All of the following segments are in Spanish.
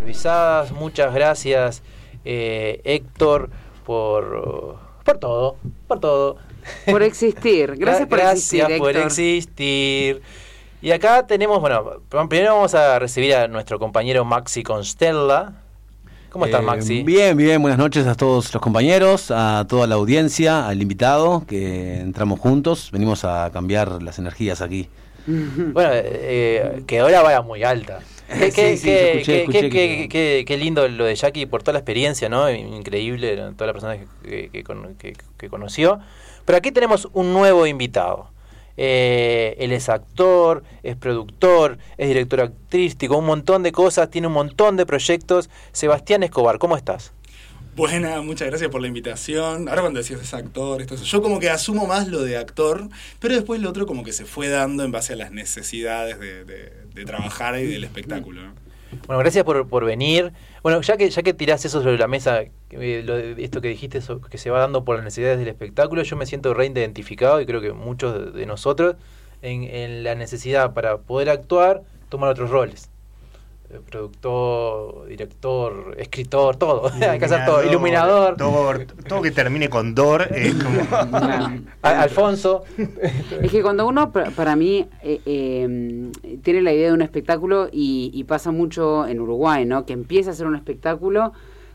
Improvisadas, muchas gracias eh, Héctor por, por todo, por todo. Por existir, gracias por existir. Gracias por existir. Y acá tenemos, bueno, primero vamos a recibir a nuestro compañero Maxi Constella. ¿Cómo estás, Eh, Maxi? Bien, bien, buenas noches a todos los compañeros, a toda la audiencia, al invitado, que entramos juntos, venimos a cambiar las energías aquí. Bueno, eh, que ahora vaya muy alta. Qué, Sí, qué- sí, qué- escuché, qué- escuché qué- que- qué- qué lindo lo de Jackie por toda la experiencia, ¿no? Increíble, todas las personas que, que con- que- que conoció. Pero aquí tenemos un nuevo invitado. Eh, él es actor, es productor, es director artístico, un montón de cosas, tiene un montón de proyectos. Sebastián Escobar, ¿cómo estás? Buena, muchas gracias por la invitación. Ahora cuando decías es actor, esto, yo como que asumo más lo de actor, pero después lo otro como que se fue dando en base a las necesidades de, de- de trabajar y del espectáculo. ¿no? Bueno, gracias por, por venir. Bueno, ya que ya que tirás eso sobre la mesa, eh, lo de- esto que dijiste so- que se va dando por las necesidades del espectáculo, yo me siento reidentificado y creo que muchos de, de nosotros en, en la necesidad para poder actuar tomar otros roles. Eh, Productor, director, escritor, todo. Hay que hacer todo. Iluminador. Dor, todo que termine con Dor es como. Alfonso. Es que cuando uno, pa- para mí, eh, eh, tiene la idea de un espectáculo y, y pasa mucho en Uruguay, ¿no? Que empieza a hacer un espectáculo,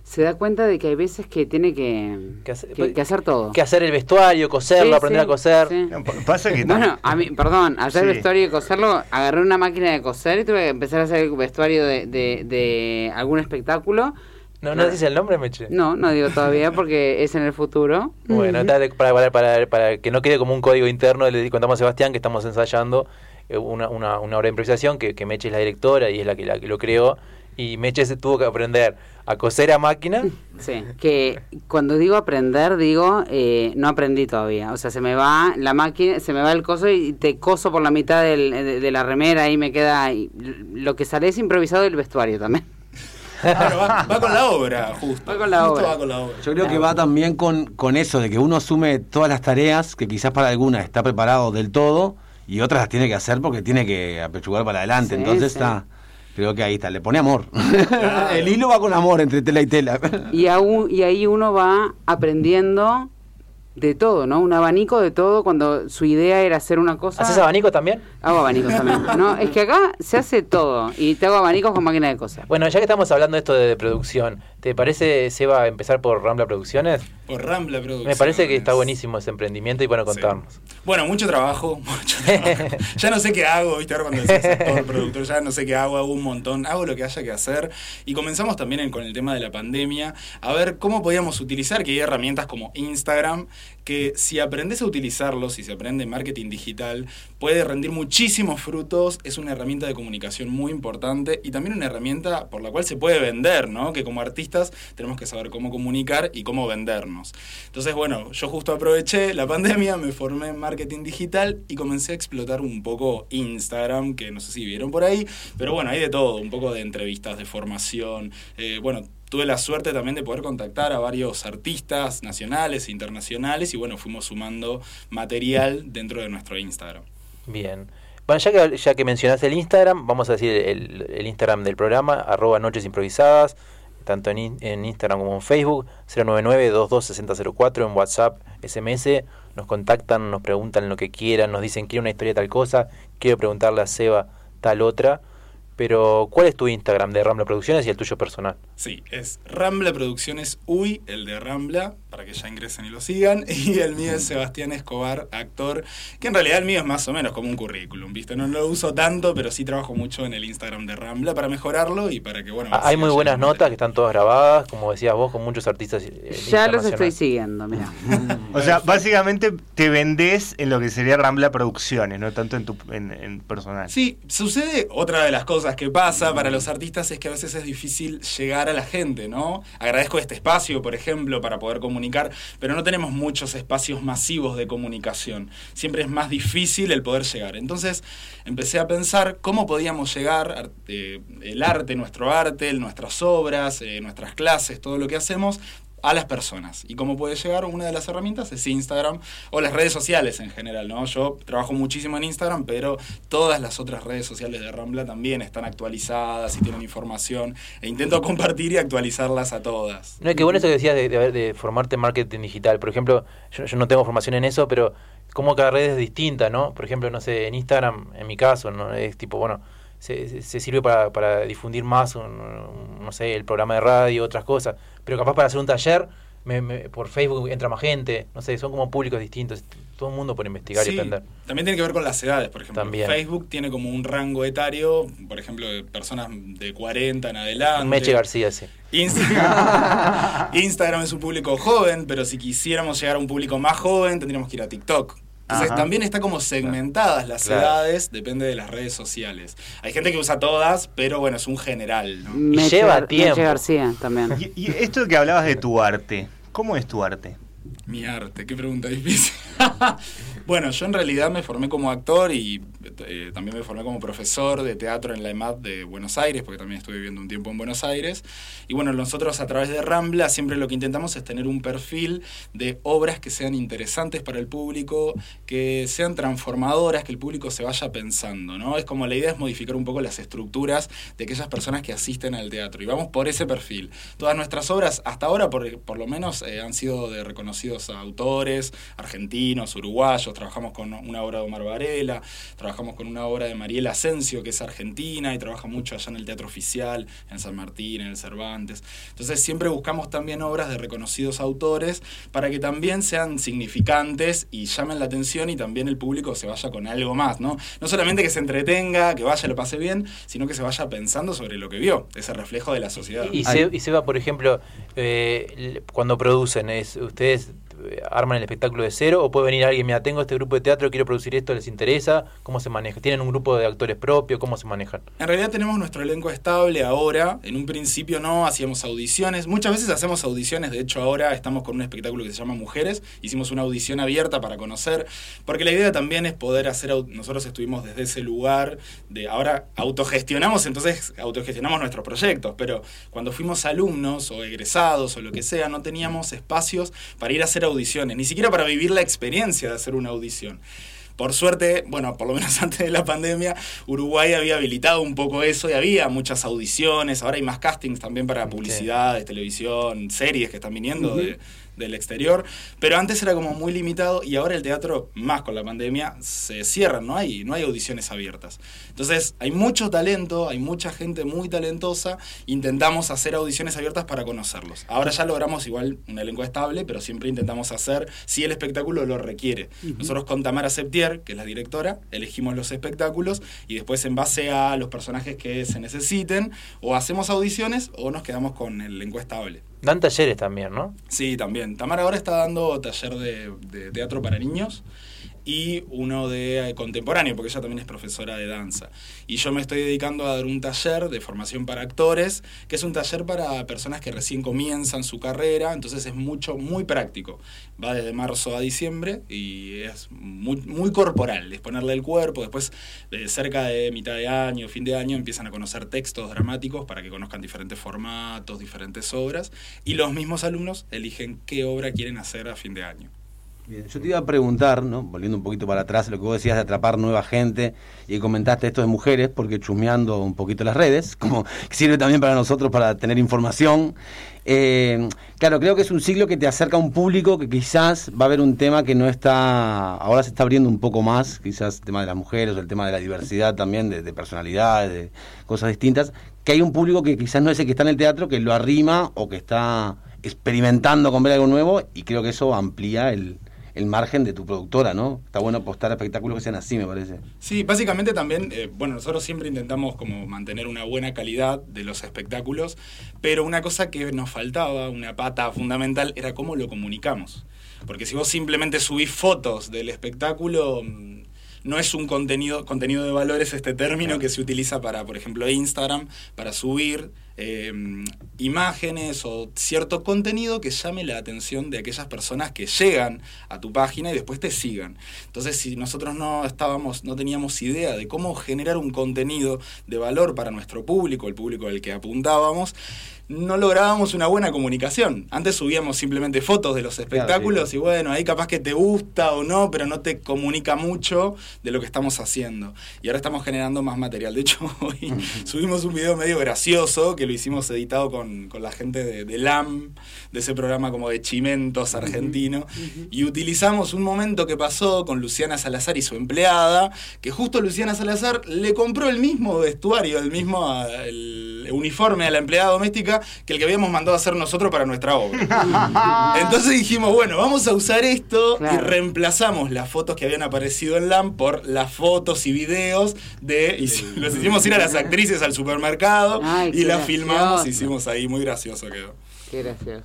se da cuenta de que hay veces que tiene que, Que hacer- que- que hacer todo. que hacer el vestuario, coserlo, Sí, aprender sí, a coser. sí. Pasa que. Bueno, a mí, perdón, hacer Sí. vestuario y coserlo, agarré una máquina de coser y tuve que empezar a hacer el vestuario de, de, de algún espectáculo. No, no dices el nombre, Meche. No, no digo todavía porque es en el futuro. Bueno, dale, para, para, para, para que no quede como un código interno, le contamos a Sebastián que estamos ensayando eh, una, una, una obra de improvisación, que, que Meche es la directora y es la que, la que lo creó. Y Meche se tuvo que aprender a coser a máquina. Sí, que cuando digo aprender, digo, eh, no aprendí todavía. O sea, se me va la máquina, se me va el coso y te coso por la mitad del- de, de la remera y me queda... y lo que sale es improvisado el vestuario también. Claro, va, va con la obra, justo. Va con la Justo obra. va con la obra. Yo creo que va también con, con eso, de que uno asume todas las tareas, que quizás para algunas está preparado del todo, y otras las tiene que hacer porque tiene que apechugar para adelante. Sí, sí. está, creo que ahí está, le pone amor. El hilo va con amor entre tela y tela. Y, aún, y ahí uno va aprendiendo de todo, ¿no? Un abanico de todo cuando su idea era hacer una cosa... ¿Haces abanico también? Hago abanicos también. No, es que acá se hace todo y te hago abanicos con máquina de coser. Bueno, ya que estamos hablando de esto de, de producción, ¿te parece, Seba, empezar por Rambla Producciones? Por Rambla Producciones. Me parece que está buenísimo ese emprendimiento y bueno, contarnos. Sí. Bueno, mucho trabajo, mucho trabajo. ya no sé qué hago, ¿viste? Ahora cuando decís actor, productor, ya no sé qué hago, hago un montón, hago lo que haya que hacer. Y comenzamos también en- con el tema de la pandemia, a ver cómo podíamos utilizar, que hay herramientas como Instagram, que si aprendes a utilizarlos, si se aprende marketing digital, puede rendir muchísimos frutos, es una herramienta de comunicación muy importante y también una herramienta por la cual se puede vender, ¿no? Que como artistas tenemos que saber cómo comunicar y cómo vendernos. Entonces, bueno, yo justo aproveché la pandemia, me formé en marketing digital y comencé a explotar un poco Instagram, que no sé si vieron por ahí, pero bueno, hay de todo, un poco de entrevistas, de formación, eh, bueno. Tuve la suerte también de poder contactar a varios artistas nacionales e internacionales y bueno, fuimos sumando material dentro de nuestro Instagram. Bien. Bueno, ya que, ya que mencionaste el Instagram, vamos a decir el, Instagram del programa, arroba noches improvisadas, tanto en, in- en Instagram como en Facebook, 099-226004, en WhatsApp, SMS, nos contactan, nos preguntan lo que quieran, nos dicen quiero una historia tal cosa, quiero preguntarle a Seba tal otra, pero ¿cuál es tu Instagram de Rambla Producciones y el tuyo personal? Sí, es Rambla Producciones UI, el de Rambla, para que ya ingresen y lo sigan. Y el mío es Sebastián Escobar, actor, que en realidad el mío es más o menos como un currículum, ¿viste? No lo uso tanto, pero sí trabajo mucho en el Instagram de Rambla para mejorarlo y para que, bueno... Ah, Hay muy buenas notas que están todas grabadas, como decías vos, con muchos artistas. eh, Ya los estoy siguiendo, mira. O sea, básicamente te vendés en lo que sería Rambla Producciones, no tanto en tu en, en personal. Sí, sucede otra de las cosas que pasa para los artistas es que a veces es difícil llegar a la gente, ¿no? Agradezco este espacio, por ejemplo, para poder comunicar, pero no tenemos muchos espacios masivos de comunicación. Siempre es más difícil el poder llegar. Entonces empecé a pensar cómo podíamos llegar, ar- eh, el arte, nuestro arte, nuestras obras, eh, nuestras clases, todo lo que hacemos a las personas. ¿Y cómo puede llegar? Una de las herramientas es Instagram o las redes sociales en general, ¿no? Yo trabajo muchísimo en Instagram, pero todas las otras redes sociales de Rambla también están actualizadas y tienen información e intento compartir y actualizarlas a todas. No, es bueno eso que decías de, de, de formarte en marketing digital. Por ejemplo, yo, yo no tengo formación en eso, pero como cada red es distinta, ¿no? Por ejemplo, no sé, en Instagram, en mi caso, ¿no? Es tipo, bueno, se, se sirve para, para difundir más, un, no sé, el programa de radio, otras cosas. Pero capaz para hacer un taller, me, me, por Facebook entra más gente, no sé, son como públicos distintos. Todo el mundo por investigar sí, y aprender. También tiene que ver con las edades, por ejemplo. También. Facebook tiene como un rango etario, por ejemplo, de personas de 40 en adelante. Meche García, sí. Instagram, Instagram es un público joven, pero si quisiéramos llegar a un público más joven, tendríamos que ir a TikTok. Entonces Ajá. también está como segmentadas las Claro. edades, depende de las redes sociales. Hay gente que usa todas, pero bueno, es un general, lleva Gar- tiempo. Meche García también. Y, y esto que hablabas de tu arte, ¿cómo es tu arte? Mi arte, qué pregunta difícil. bueno, yo en realidad me formé como actor y eh, también me formé como profesor de teatro en la EMAD de Buenos Aires, porque también estuve viviendo un tiempo en Buenos Aires. Y bueno, nosotros a través de Rambla siempre lo que intentamos es tener un perfil de obras que sean interesantes para el público, que sean transformadoras, que el público se vaya pensando, ¿no? Es como la idea es modificar un poco las estructuras de aquellas personas que asisten al teatro. Y vamos por ese perfil. Todas nuestras obras, hasta ahora por, por lo menos, eh, han sido de reconocidos autores, argentinos, uruguayos. Trabajamos con una obra de Omar Varela, trabajamos con una obra de Mariela Asensio, que es argentina, y trabaja mucho allá en el Teatro Oficial, en San Martín, en el Cervantes. Entonces siempre buscamos también obras de reconocidos autores para que también sean significantes y llamen la atención y también el público se vaya con algo más, ¿no? No solamente que se entretenga, que vaya, lo pase bien, sino que se vaya pensando sobre lo que vio, ese reflejo de la sociedad. Y, se, y Seba, por ejemplo, eh, cuando producen, es ¿ustedes arman el espectáculo de cero o puede venir alguien, mira, tengo este grupo de teatro, quiero producir esto, les interesa? ¿Cómo se maneja? ¿Tienen un grupo de actores propio? ¿Cómo se manejan? En realidad tenemos nuestro elenco estable ahora. En un principio no, hacíamos audiciones. Muchas veces hacemos audiciones. De hecho, ahora estamos con un espectáculo que se llama Mujeres. Hicimos una audición abierta para conocer. Porque la idea también es poder hacer. Nosotros estuvimos desde ese lugar de. Ahora autogestionamos, entonces autogestionamos nuestros proyectos. Pero cuando fuimos alumnos o egresados o lo que sea, no teníamos espacios para ir a hacer audiciones. Ni siquiera para vivir la experiencia de hacer una audición. Por suerte, bueno, por lo menos antes de la pandemia, Uruguay había habilitado un poco eso y había muchas audiciones. Ahora hay más castings también para publicidades, televisión, series que están viniendo de- del exterior. Pero antes era como muy limitado y ahora el teatro, más con la pandemia, se cierra, no hay, no hay audiciones abiertas. Entonces, hay mucho talento, hay mucha gente muy talentosa. Intentamos hacer audiciones abiertas para conocerlos. Ahora ya logramos igual un elenco estable, pero siempre intentamos hacer si el espectáculo lo requiere. Nosotros con Tamara Septier, que es la directora, elegimos los espectáculos y después en base a los personajes que se necesiten, o hacemos audiciones o nos quedamos con el elenco estable. Dan talleres también, ¿no? Sí, también. Tamara ahora está dando taller de, de teatro para niños y uno de eh, contemporáneo, porque ella también es profesora de danza. Y yo me estoy dedicando a dar un taller de formación para actores, que es un taller para personas que recién comienzan su carrera, entonces es mucho, muy práctico. Va desde marzo a diciembre y es muy, corporal, es ponerle el cuerpo, después de cerca de mitad de año, fin de año, empiezan a conocer textos dramáticos para que conozcan diferentes formatos, diferentes obras, y los mismos alumnos eligen qué obra quieren hacer a fin de año. Bien, yo te iba a preguntar, ¿no? volviendo un poquito para atrás, lo que vos decías de atrapar nueva gente y comentaste esto de mujeres, porque chusmeando un poquito las redes, como sirve también para nosotros para tener información. Eh, claro, creo que es un siglo que te acerca a un público que quizás va a haber un tema que no está, ahora se está abriendo un poco más, quizás el tema de las mujeres o el tema de la diversidad también, de, de personalidades, de cosas distintas, que hay un público que quizás no es el que está en el teatro, que lo arrima o que está experimentando con ver algo nuevo y creo que eso amplía el, el margen de tu productora, ¿no? Está bueno apostar a espectáculos que sean así, me parece. Sí, básicamente también, eh, bueno, nosotros siempre intentamos como mantener una buena calidad de los espectáculos, pero una cosa que nos faltaba, una pata fundamental, era cómo lo comunicamos. Porque si vos simplemente subís fotos del espectáculo, mm, no es un contenido, contenido de valor, es este término que se utiliza para, por ejemplo, Instagram, para subir eh, imágenes o cierto contenido que llame la atención de aquellas personas que llegan a tu página y después te sigan. Entonces, si nosotros no estábamos, no teníamos idea de cómo generar un contenido de valor para nuestro público, el público al que apuntábamos, no lográbamos una buena comunicación. Antes subíamos simplemente fotos de los espectáculos y bueno, ahí capaz que te gusta o no, pero no te comunica mucho de lo que estamos haciendo. Y ahora estamos generando más material. De hecho, hoy subimos un video medio gracioso que lo hicimos editado con, con la gente de, de, LAM, de ese programa como de Chimentos argentino, y utilizamos un momento que pasó con Luciana Salazar y su empleada, que justo Luciana Salazar le compró el mismo vestuario, el mismo el uniforme a la empleada doméstica que el que habíamos mandado a hacer nosotros para nuestra obra. Entonces dijimos, bueno, vamos a usar esto claro. y reemplazamos las fotos que habían aparecido en LAM por las fotos y videos de. Y los hicimos ir a las actrices al supermercado Ay, y las gracioso. filmamos, hicimos ahí, muy gracioso quedó. Qué gracioso.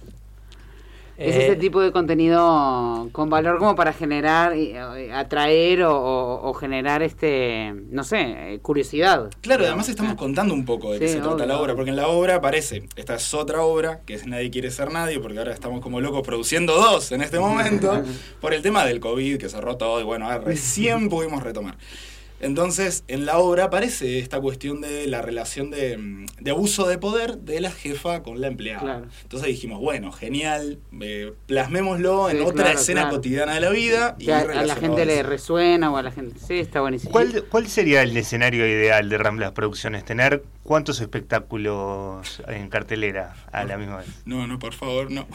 Es ese tipo de contenido con valor como para generar, eh, atraer o, o, o, generar, este, no sé, curiosidad. Claro, además estamos contando un poco de qué sí, se trata la obra, porque en la obra aparece, esta es otra obra, que es Nadie quiere ser nadie, porque ahora estamos como locos produciendo dos en este momento, por el tema del COVID, que cerró todo, y bueno, ahora recién pudimos retomar. Entonces, en la obra aparece esta cuestión de la relación de, de abuso de poder de la jefa con la empleada. Claro. Entonces dijimos, bueno, genial, eh, plasmémoslo en otra claro, escena claro. cotidiana de la vida. Que a, a la gente le resuena o a la gente... Sí, está buenísimo. ¿Cuál, ¿Cuál sería el escenario ideal de Ramblas Producciones? ¿Tener cuántos espectáculos en cartelera a la misma vez? No, no, por favor, no.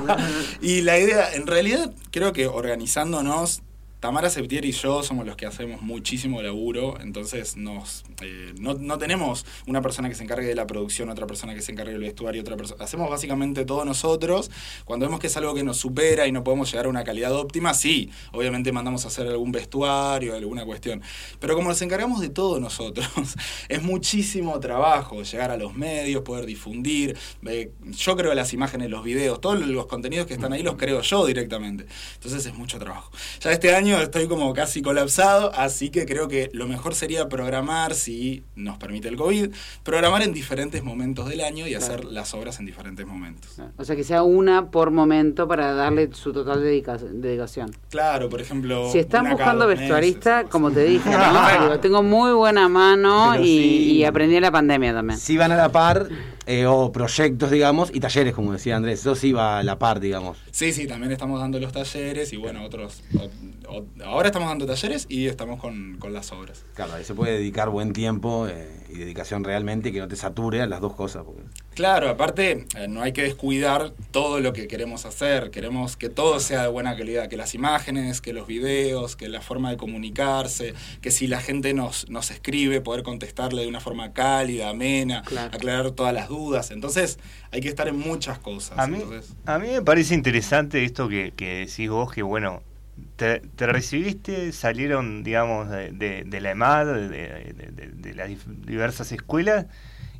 y la idea, en realidad, creo que organizándonos, Tamara Septier y yo somos los que hacemos muchísimo laburo, entonces nos eh, no, no, tenemos una persona que se encargue de la producción, otra persona que se encargue del vestuario, otra persona. Hacemos básicamente todo nosotros. Cuando vemos que es algo que nos supera y no podemos llegar a una calidad óptima, sí, obviamente mandamos a hacer algún vestuario, alguna cuestión. Pero como nos encargamos de todo nosotros, es muchísimo trabajo llegar a los medios, poder difundir. Yo creo las imágenes, los videos, todos los contenidos que están ahí los creo yo directamente. Entonces es mucho trabajo. Ya este año estoy como casi colapsado, así que creo que lo mejor sería programar, si nos permite el COVID, programar en diferentes momentos del año y hacer las obras en diferentes momentos. O sea, que sea una por momento para darle su total dedica dedicación. Claro, por ejemplo... Si están buscando vestuarista, meses, como te dije, ¿no? Digo, tengo muy buena mano y, sí, y, aprendí en la pandemia también. Si van a la par, eh, o proyectos, digamos, y talleres, como decía Andrés, eso sí va a la par, digamos. Sí, sí, también estamos dando los talleres y bueno, otros... O, ahora estamos dando talleres y estamos con, con, las obras. Claro, ahí se puede dedicar buen tiempo eh, y dedicación realmente que no te sature a las dos cosas. Porque... Claro, aparte eh, no hay que descuidar todo lo que queremos hacer, queremos que todo sea de buena calidad, que las imágenes, que los videos, que la forma de comunicarse, que si la gente nos, nos escribe, poder contestarle de una forma cálida, amena, claro. aclarar todas las dudas. Entonces hay que estar en muchas cosas. A mí, Entonces... a mí me parece interesante esto que, que decís vos, que bueno, te, te, recibiste, salieron, digamos, de, de, la EMAD, de, las diversas escuelas,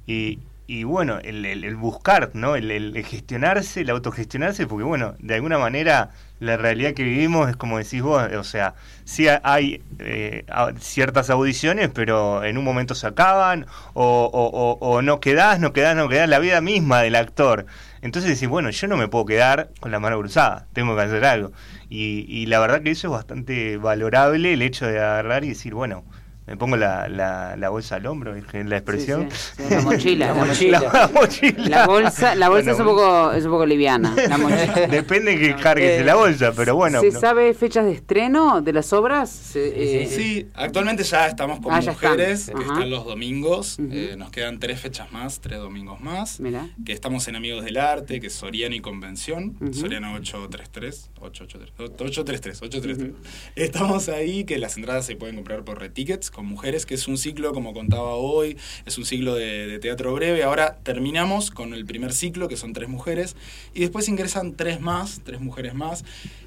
y, y bueno, el, buscar, ¿no? El, el, gestionarse, el autogestionarse, porque bueno, de alguna manera la realidad que vivimos es como decís vos, o sea, sí hay eh, ciertas audiciones, pero en un momento se acaban, o, o no quedás, no quedás, no quedás, la vida misma del actor. Entonces decís, bueno, yo no me puedo quedar con la mano cruzada, tengo que hacer algo. Y, y la verdad que eso es bastante valorable, el hecho de agarrar y decir, bueno, me pongo la, la, la, bolsa al hombro, la expresión. Sí, sí, sí, la mochila, la, mochila. La, mochila. La bolsa, la bolsa bueno, es, un poco, es un poco liviana. La Depende que cargues eh, la bolsa, pero bueno. ¿Se no. sabe fechas de estreno de las obras? Eh, sí, actualmente ya estamos con ah, mujeres, están. que están los domingos. Uh -huh. eh, nos quedan tres fechas más, tres domingos más. Mirá. Que estamos en Amigos del Arte, que es Soriano y Convención. Uh -huh. Soriano 833. 833, 833. Uh -huh. Estamos ahí, que las entradas se pueden comprar por Retickets con mujeres, que es un ciclo, como contaba hoy, es un ciclo de, teatro breve. Ahora terminamos con el primer ciclo, que son tres mujeres, y después ingresan tres más, tres mujeres más,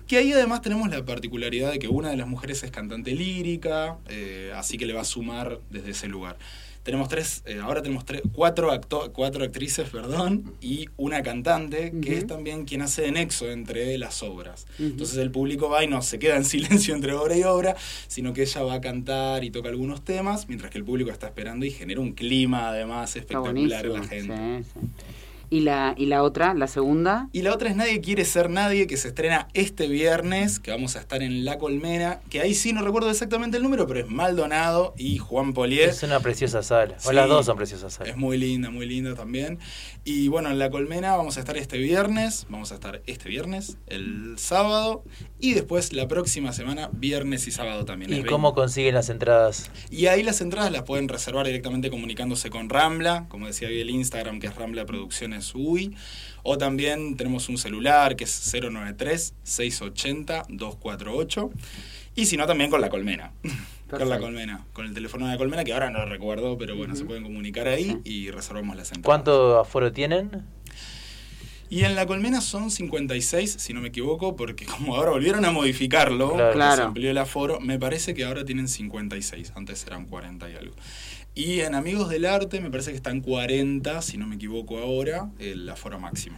que ahí además tenemos la particularidad de que una de las mujeres es cantante lírica, eh, así que le va a sumar desde ese lugar. Tenemos tres, eh, ahora tenemos tres, cuatro, acto, cuatro actrices, perdón, y una cantante, que es también quien hace de nexo entre las obras. Entonces el público va y no se queda en silencio entre obra y obra, sino que ella va a cantar y toca algunos temas, mientras que el público está esperando y genera un clima además espectacular en la gente. sí, sí. ¿Y, la, ¿Y la otra, la segunda? Y la otra es Nadie quiere ser nadie, que se estrena este viernes, que vamos a estar en La Colmena, que ahí sí no recuerdo exactamente el número, pero es Maldonado y Juan Polier. Es una preciosa sala. O las dos son preciosas salas. Es muy linda, muy linda también. Y bueno, en La Colmena vamos a estar este viernes, vamos a estar este viernes, el sábado, y después la próxima semana, viernes y sábado también. ¿Y cómo consiguen las entradas? y ahí las entradas las pueden reservar directamente comunicándose con Rambla, como decía hoy el Instagram, que es Rambla Producciones UI. O también tenemos un celular que es 093-680-248. Y si no, también con la colmena. con la Perfecto. colmena. Con el teléfono de la colmena, que ahora no lo recuerdo, pero bueno, se pueden comunicar ahí y reservamos las entradas. ¿Cuánto aforo tienen? Y en la colmena son 56, si no me equivoco, porque como ahora volvieron a modificarlo, Claro. que Claro. se amplió el aforo, me parece que ahora tienen 56, antes eran 40 y algo. Y en Amigos del Arte me parece que están 40, si no me equivoco ahora, el aforo máximo.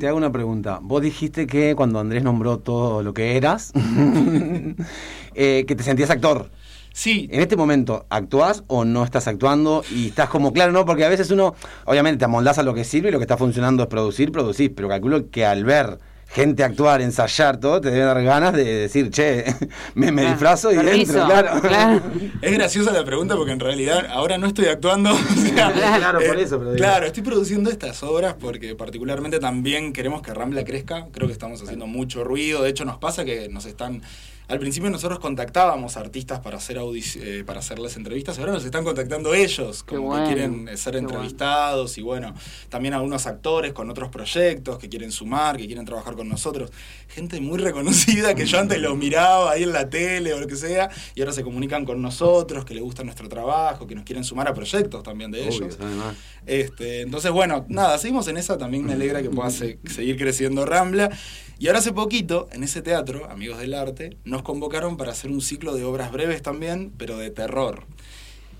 Te hago una pregunta. Vos dijiste que cuando Andrés nombró todo lo que eras, eh, que te sentías actor. Sí, En este momento, ¿actuás o no estás actuando? Y estás como, claro, ¿no? Porque a veces uno, obviamente, te amoldás a lo que sirve y lo que está funcionando es producir, producís. Pero calculo que al ver gente actuar, ensayar, todo, te debe dar ganas de decir, che, me, me Ah, disfrazo y permiso, entro, claro. claro. es graciosa la pregunta porque en realidad ahora no estoy actuando. o sea, Claro, por eh, eso, pero digo. Claro, estoy produciendo estas obras porque particularmente también queremos que Rambla crezca. Creo que estamos haciendo mucho ruido. De hecho, nos pasa que nos están. Al principio nosotros contactábamos artistas para hacer audici- eh, para hacerles entrevistas, ahora nos están contactando ellos, como bueno, que quieren ser entrevistados y bueno, también algunos actores con otros proyectos que quieren sumar, que quieren trabajar con nosotros. Gente muy reconocida que yo antes los miraba ahí en la tele o lo que sea y ahora se comunican con nosotros, que les gusta nuestro trabajo, que nos quieren sumar a proyectos también de Obvio, ellos. además. Este, entonces, bueno, nada, seguimos en esa. También me alegra que pueda se- seguir creciendo Rambla. Y ahora hace poquito, en ese teatro, Amigos del Arte, nos convocaron para hacer un ciclo de obras breves también, pero de terror.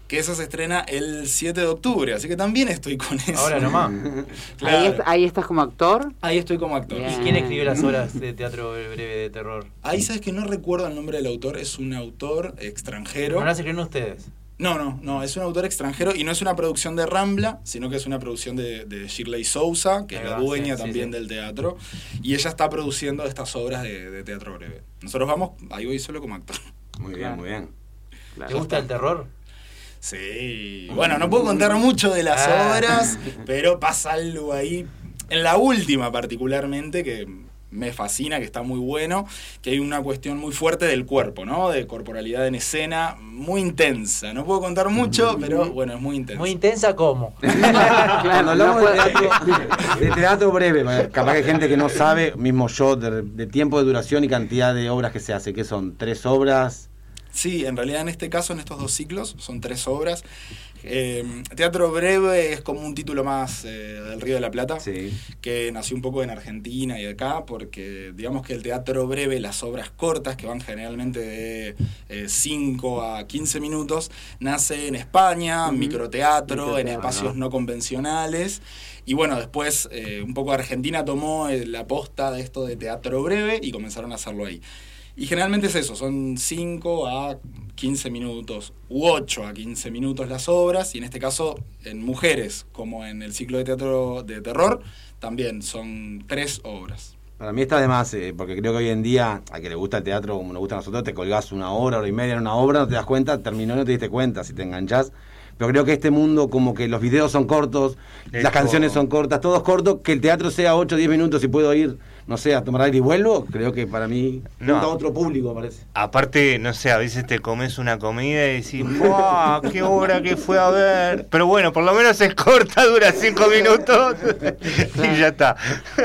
Que eso se estrena el 7 de octubre, así que también estoy con eso. Ahora nomás. Claro. Ahí, est- ahí estás como actor. Ahí estoy como actor. Bien. ¿Y quién escribió las obras de teatro breve de terror? Ahí sabes que no recuerdo el nombre del autor, es un autor extranjero. ¿No las escribieron ustedes? No, no, no, es un autor extranjero y no es una producción de Rambla, sino que es una producción de, de Shirley Souza, que Ahí es la va, dueña sí, también sí. del teatro, y ella está produciendo estas obras de, de teatro breve. Nosotros vamos, ahí voy solo como actor. Muy bien, muy bien. ¿Te gusta el terror? Sí, bueno, no puedo contar mucho de las Ah. obras, pero pasa algo ahí, en la última particularmente, que me fascina, que está muy bueno, que hay una cuestión muy fuerte del cuerpo, ¿no? De corporalidad en escena, muy intensa. No puedo contar mucho, pero bueno, es muy intensa. Muy intensa como. Cuando hablamos no de, puede- teatro, de teatro breve, capaz que hay gente que no sabe, mismo yo, de, de tiempo de duración y cantidad de obras que se hace, que son tres obras. Sí, en realidad en este caso, en estos dos ciclos, son tres obras. Eh, teatro breve es como un título más eh, del Río de la Plata, Sí. que nació un poco en Argentina y acá, porque digamos que el teatro breve, las obras cortas, que van generalmente de 5 a 15 minutos, nace en España, Ujú. microteatro, en espacios no convencionales. Y bueno, después eh, un poco Argentina tomó eh, la posta de esto de teatro breve y comenzaron a hacerlo ahí. Y generalmente es eso, son 5 a 15 minutos u 8 a 15 minutos las obras, y en este caso en mujeres, como en el ciclo de teatro de terror, también son tres obras. Para mí está de más, eh, porque creo que hoy en día, a que le gusta el teatro como nos gusta a nosotros, te colgás una hora, hora y media en una obra, no te das cuenta, terminó y no te diste cuenta si te enganchás. Pero creo que este mundo, como que los videos son cortos, Es las canciones son cortas, todo es corto, que el teatro sea 8 o 10 minutos y puedo ir, no sé, a tomar aire y vuelvo, creo que para mí No. a otro público, parece. Aparte, no sé, a veces te comes una comida y decís, ¡Buah! ¡Qué obra que fue a ver! Pero bueno, por lo menos es corta, dura cinco minutos y ya está.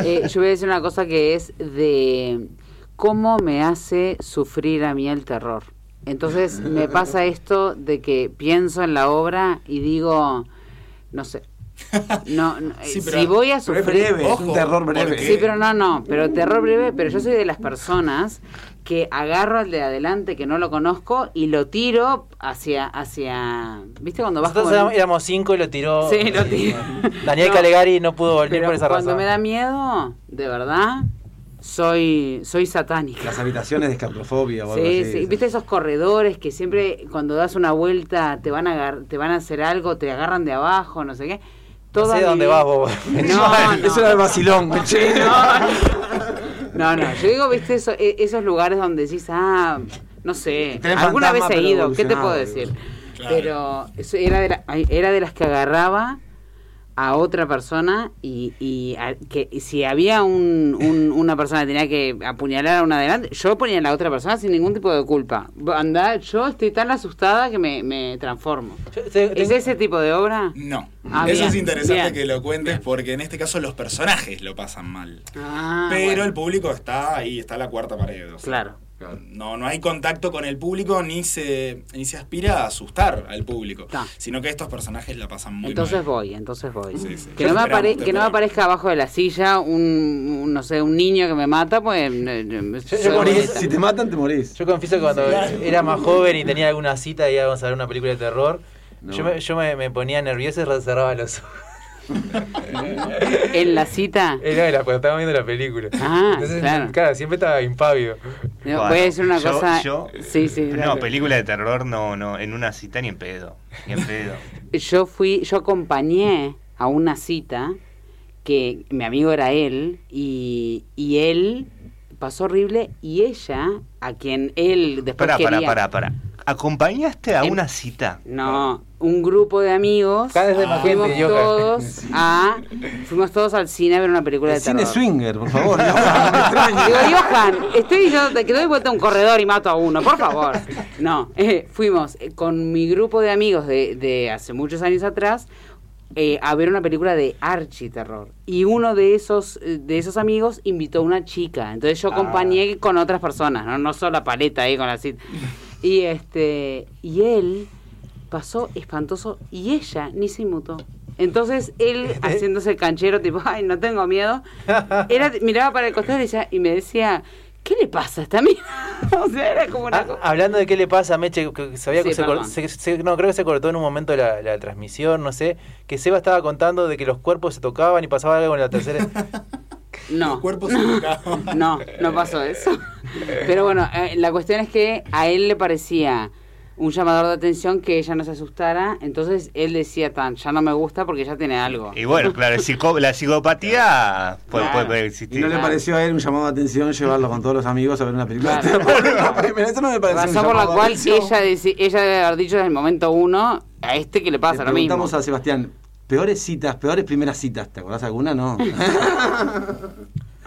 Eh, yo voy a decir una cosa que es de cómo me hace sufrir a mí el terror. Entonces me pasa esto de que pienso en la obra y digo, no sé, No, no, eh, Sí, pero- si voy a Pero es sufrir... breve, es un terror breve. Sí, pero no, no, pero terror breve, pero yo soy de las personas que agarro al de adelante que no lo conozco y lo tiro hacia, hacia, ¿viste cuando vas Nosotros éramos, cinco y lo tiró. Sí, lo tiró. Daniel No. Calegari no pudo volver Pero por esa cuando razón. me da miedo, de verdad, soy, soy satánica. Las habitaciones de esclatrofobia o algo Sí, así. sí, viste esos corredores que siempre cuando das una vuelta te van a agar- te van a hacer algo, te agarran de abajo, no sé qué. No Toda sé mi dónde vas vos. No, no. Eso era el vacilón. che. No, no, yo digo, viste, eso- e- esos lugares donde decís, ah, no sé, alguna vez he ido, ¿qué te puedo decir? Claro. Pero eso era, de la- ay, era de las que agarraba a otra persona y, y a- que y si había un, un- una persona que tenía que apuñalar a una adelante, yo ponía a la otra persona sin ningún tipo de culpa. Anda, yo estoy tan asustada que me, me transformo. Yo te- ¿Es tengo- ese tipo de obra? No. Ah, Eso bien, es interesante bien. que lo cuentes porque en este caso los personajes lo pasan mal. Ah, Pero bueno. el público está ahí, está la cuarta pared. o sea, Claro. No, no hay contacto con el público ni se, ni se aspira a asustar al público, sino que estos personajes la pasan muy Entonces mal. voy, entonces voy. Sí, sí. Que, no me que no aparezca abajo de la silla un, un, no sé, un niño que me mata, pues... eh, Yo- soy yo morís, bonita. Si te matan, te morís. Yo confieso que cuando era más joven y tenía alguna cita y íbamos a ver una película de terror, No. yo, me, yo me, me ponía nervioso y cerraba los ojos. En la cita... Era la- cuando estaba viendo la película. Ah, claro. siempre estaba impávido. No, Bueno, voy a decir una yo- cosa... yo- sí, sí. No, película de terror no, no, en una cita ni en pedo. Ni en pedo. Yo fui, yo acompañé a una cita que mi amigo era él y, y él pasó horrible y ella, a quien él después Pará, pará, quería... pará, pará. ¿Acompañaste a En- una cita? No, un grupo de amigos. Cada vez hay más fuimos gente, todos a, fuimos todos al cine a ver una película de Cine terror. swinger, por favor. no. Digo, Johan, estoy yo, te doy vuelta a un corredor y mato a uno, por favor. No, eh, fuimos eh, con mi grupo de amigos de, de hace muchos años atrás eh, a ver una película de architerror. Y uno de esos, eh, de esos amigos invitó a una chica. Entonces yo acompañé con otras personas, no, no solo la paleta ahí con la cita. Y este, y él pasó espantoso y ella ni se inmutó. Entonces él haciéndose el canchero, tipo, ay, no tengo miedo, era, miraba para el costado y, decía- y me decía, ¿qué le pasa a esta mina? o sea, era como una Ah, cosa. hablando de qué le pasa a Meche, que sabía que se, cor- perdón. se- se- no, creo que se cortó en un momento la, la transmisión, no sé, que Seba estaba contando de que los cuerpos se tocaban y pasaba algo en la tercera. No. Los cuerpos se tocaban. No, no pasó eso. Pero bueno, eh, la cuestión es que a él le parecía un llamador de atención que ella no se asustara, entonces él decía tan, ya no me gusta porque ya tiene algo. Y bueno, claro, psico- la psicopatía puede, Claro. puede Y existir. no le pareció a él un llamado de atención llevarlo con todos los amigos a ver una película. Claro. Eso no me pareció un Razón por la cual ella, ella debe haber dicho desde el momento uno, a este que le pasa Le lo mismo. preguntamos a Sebastián, peores citas, peores primeras citas, ¿te acordás alguna? No.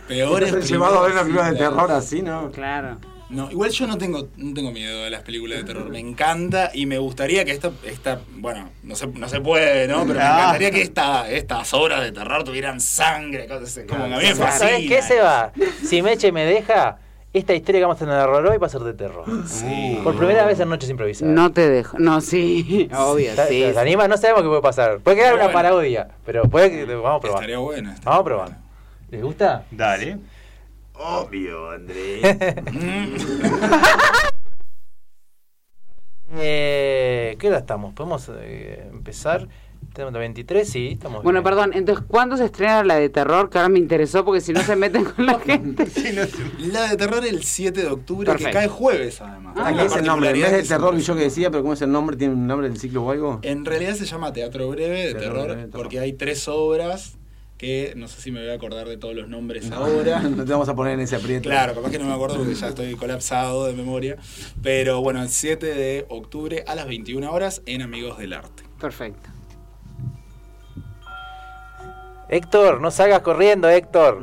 Peores ¿Te has llevado a ver una película de terror así, no? Claro. No, igual yo no tengo, no tengo miedo de las películas de terror. Me encanta y me gustaría que esta, esta bueno, no se, no se puede, ¿no? Pero me Ah. encantaría que esta, estas obras de terror tuvieran sangre, cosas así, como que a mí me fascina. ¿Sabes qué, Seba? Si Meche me deja, esta historia que vamos a narrar hoy va a ser de terror. Sí. Por primera vez en Noches Improvisadas. No te dejo. No, sí, obvio, ¿Te- sí. ¿Te animas? No sabemos qué puede pasar. Puede quedar Pero una bueno. parodia, pero puede que vamos a probar. Estaría bueno. estaría Vamos a probar. bueno. ¿Les gusta? Dale. Obvio, Andrés. Eh, ¿Qué hora estamos? ¿Podemos eh, empezar? Tenemos la 23, sí, estamos Bueno, bien. perdón, entonces, ¿cuándo se estrena la de terror? Que ahora me interesó porque si no se meten con la gente. La de terror el 7 de octubre, Perfecto. que cae jueves además. Ah, ¿Qué La es el nombre? En vez de es que terror y yo que decía, pero ¿cómo es el nombre? ¿Tiene un nombre del ciclo o algo? En realidad se llama Teatro Breve de Teatro terror, Breve de terror. porque hay tres obras que no sé si me voy a acordar de todos los nombres No, ahora. No te vamos a poner en ese aprieto. Claro, capaz que no me acuerdo porque ya estoy colapsado de memoria. Pero bueno, el 7 de octubre a las 21 horas en Amigos del Arte. Perfecto. Héctor, no salgas corriendo, Héctor.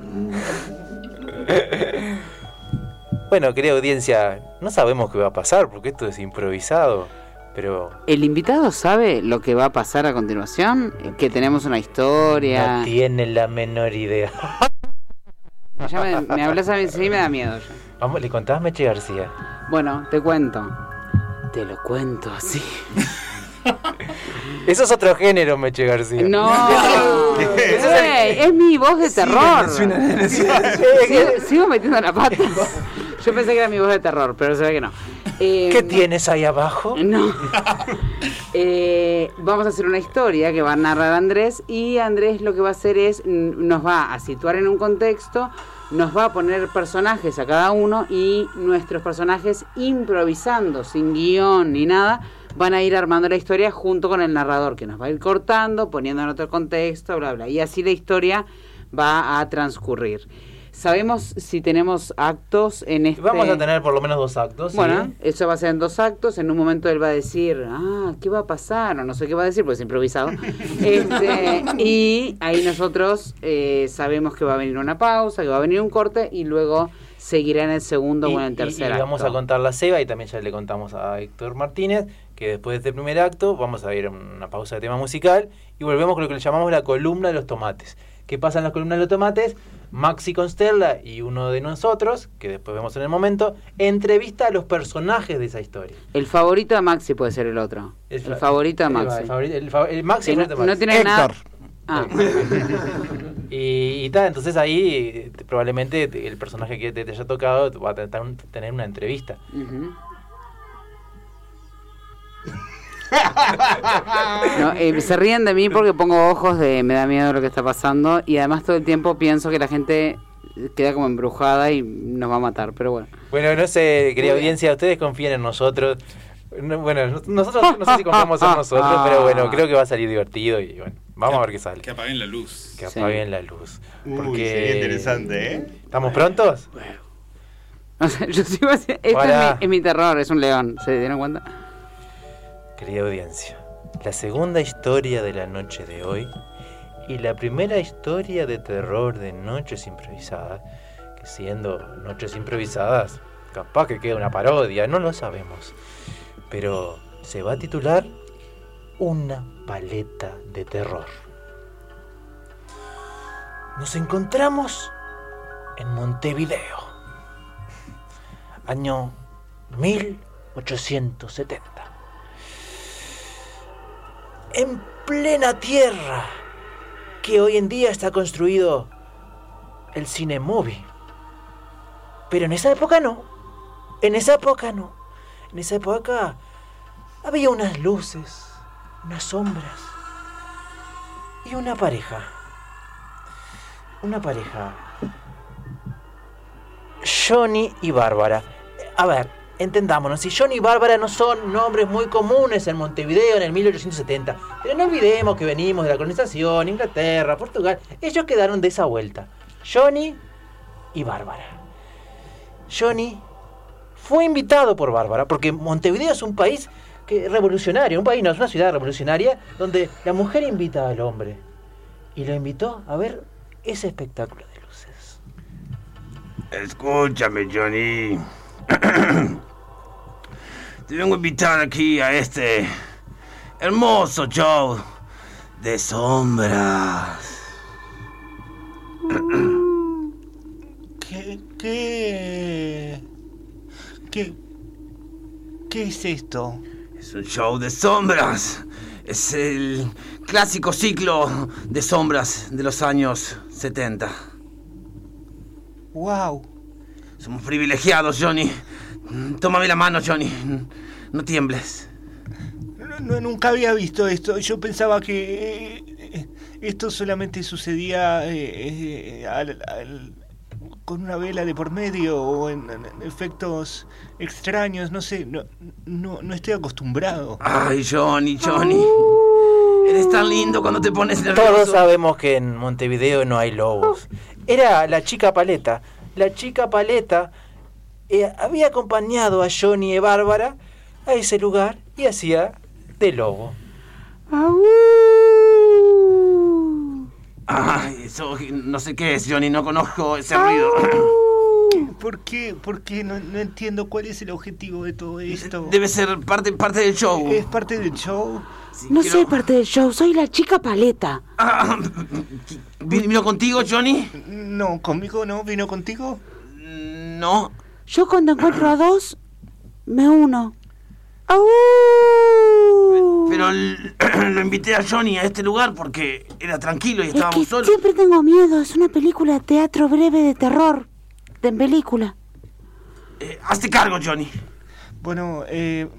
bueno, querida audiencia, no sabemos qué va a pasar porque esto es improvisado, pero ¿El invitado sabe lo que va a pasar a continuación? Que tenemos una historia. no tiene la menor idea. Ya me, me hablas a mí, sí me da miedo ya. Vamos, ¿le contás Meche García? Bueno, te cuento. Te lo cuento así. Eso es otro género, Meche García. No, es mi voz de terror. suena- suena- Sigo, sigo metiendo la pata. Yo pensé que era mi voz de terror, pero se ve que no. Eh, ¿Qué tienes ahí abajo? No. Eh, vamos a hacer una historia que va a narrar Andrés y Andrés lo que va a hacer es nos va a situar en un contexto, nos va a poner personajes a cada uno y nuestros personajes improvisando, sin guion ni nada, van a ir armando la historia junto con el narrador que nos va a ir cortando, poniendo en otro contexto, bla, bla. Y así la historia va a transcurrir. ¿Sabemos si tenemos actos en este...? Vamos a tener por lo menos dos actos. ¿sí? Bueno, eso va a ser en dos actos. En un momento él va a decir, ah, ¿qué va a pasar? O no sé qué va a decir, porque es improvisado. Este, y ahí nosotros eh, sabemos que va a venir una pausa, que va a venir un corte y luego seguirá en el segundo Y, o en el y- tercer y acto. vamos a contar la ceba y también ya le contamos a Héctor Martínez que después de este primer acto vamos a ir a una pausa de tema musical y volvemos con lo que le llamamos la columna de los tomates. ¿Qué pasa en la columna de los tomates? Maxi Consterla y uno de nosotros, que después vemos en el momento, entrevista a los personajes de esa historia. El favorito de Maxi puede ser el otro. El, fa- favorito de Maxi. El, favorito- el fa- el Maxi no, de no Maxi. tiene nada... Ah. Y, y tal, entonces ahí eh, probablemente el personaje que te, te haya tocado va a tener, un- tener una entrevista. Ujú. No, eh, se ríen de mí porque pongo ojos de me da miedo lo que está pasando y además todo el tiempo pienso que la gente queda como embrujada y nos va a matar, pero bueno. Bueno, no sé, querida Muy bien. audiencia, ustedes confíen en nosotros. No, bueno, no- nosotros no sé si confiamos en nosotros, pero bueno, creo que va a salir divertido y bueno, vamos a ver qué sale. Que apaguen la luz. Que Sí. apaguen la luz. Uy, Porque... sería interesante, ¿eh? ¿Estamos prontos? O sea, yo sigo así- esto es mi, es mi terror, es un león, ¿se dieron cuenta? Querida audiencia, la segunda historia de la noche de hoy y la primera historia de terror de Noches Improvisadas, que siendo Noches Improvisadas, capaz que queda una parodia, no lo sabemos, pero se va a titular Una paleta de terror. Nos encontramos en Montevideo, año 1870 en plena tierra que hoy en día está construido el cine movie. Pero en esa época no. En esa época no. En esa época había unas luces, unas sombras y una pareja. Una pareja. Johnny y Bárbara. A ver, entendámonos, si Johnny y Bárbara no son nombres muy comunes en Montevideo en el 1870, pero no olvidemos que venimos de la colonización, Inglaterra, Portugal, ellos quedaron de esa vuelta. Johnny y Bárbara. Johnny fue invitado por Bárbara, porque Montevideo es un país que, revolucionario, un país, no, es una ciudad revolucionaria, donde la mujer invita al hombre. Y lo invitó a ver ese espectáculo de luces. Escúchame, Johnny. Te vengo a invitar aquí a este hermoso show de sombras. ¿Qué, qué, qué, qué es esto? Es un show de sombras. Es el clásico ciclo de sombras de los años 70. Wow. Somos privilegiados, Johnny. Tómame la mano, Johnny. No tiembles. No, no, nunca había visto esto. Yo pensaba que eh, esto solamente sucedía eh, eh, al- al- con una vela de por medio o en, en efectos extraños. No sé, no, no, no estoy acostumbrado. Ay, Johnny, Johnny. Eres tan lindo cuando te pones nervioso. Todos sabemos que en Montevideo no hay lobos. Era la chica paleta. La chica paleta eh, había acompañado a Johnny y Bárbara a ese lugar y hacía de lobo. Ay, eso no sé qué es, Johnny. No conozco ese ruido. ¿Por qué? ¿Por qué? No, no entiendo cuál es el objetivo de todo esto. Debe ser parte, parte del show. ¿Es parte del show? Sí, No quiero- soy parte del show, soy la chica paleta. Ah, ¿Vino vino contigo, Johnny? No, conmigo no. ¿Vino contigo? No. Yo cuando encuentro a dos, me uno. ¡Au! Pero lo invité a Johnny a este lugar porque era tranquilo y Es estábamos que solos. siempre tengo miedo. Es una película de teatro breve de terror. De película. Eh, hazte cargo, Johnny. Bueno, eh,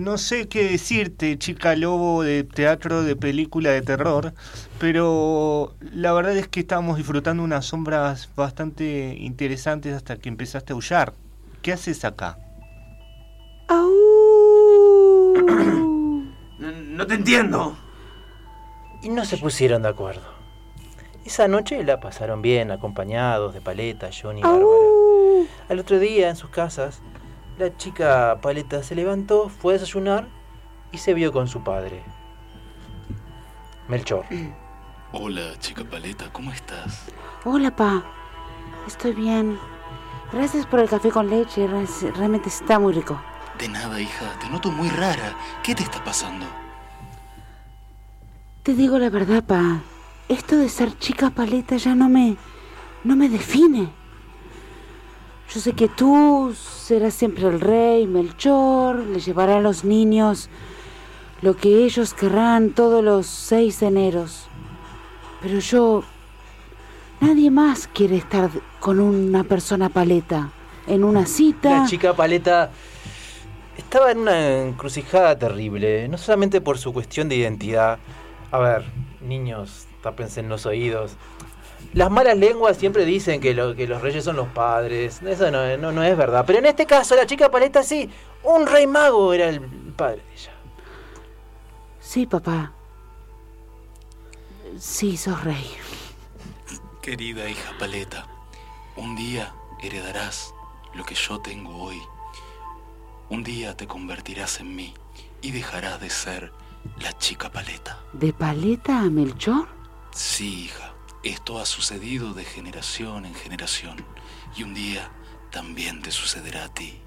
no sé qué decirte, chica lobo de teatro, de película de terror, pero la verdad es que estábamos disfrutando unas sombras bastante interesantes hasta que empezaste a aullar. ¿Qué haces acá? Au. No, no te entiendo. Y no se pusieron de acuerdo. Esa noche la pasaron bien, acompañados de Paleta, Johnny y Bárbara. Al otro día, en sus casas, la chica Paleta se levantó, fue a desayunar y se vio con su padre. Melchor. Hola, chica paleta, ¿cómo estás? Hola, pa. Estoy bien. Gracias por el café con leche. re- Realmente está muy rico. De nada, hija, te noto muy rara. ¿Qué te está pasando? Te digo la verdad, pa. Esto de ser chica paleta ya no me. no me define. Yo sé que tú serás siempre el rey, Melchor, le llevará a los niños lo que ellos querrán todos los seis eneros. Pero yo. Nadie más quiere estar con una persona paleta. En una cita. La chica Paleta estaba en una encrucijada terrible, no solamente por su cuestión de identidad. A ver, niños, tápense en los oídos. Las malas lenguas siempre dicen que, lo- que los reyes son los padres. Eso no, no, no es verdad. Pero en este caso, la chica Paleta sí. Un rey mago era el padre de ella. Sí, papá. Sí, sos rey. Querida hija paleta, un día heredarás lo que yo tengo hoy. Un día te convertirás en mí y dejarás de ser la chica paleta. ¿De paleta a Melchor? Sí, hija, esto ha sucedido de generación en generación y un día también te sucederá a ti.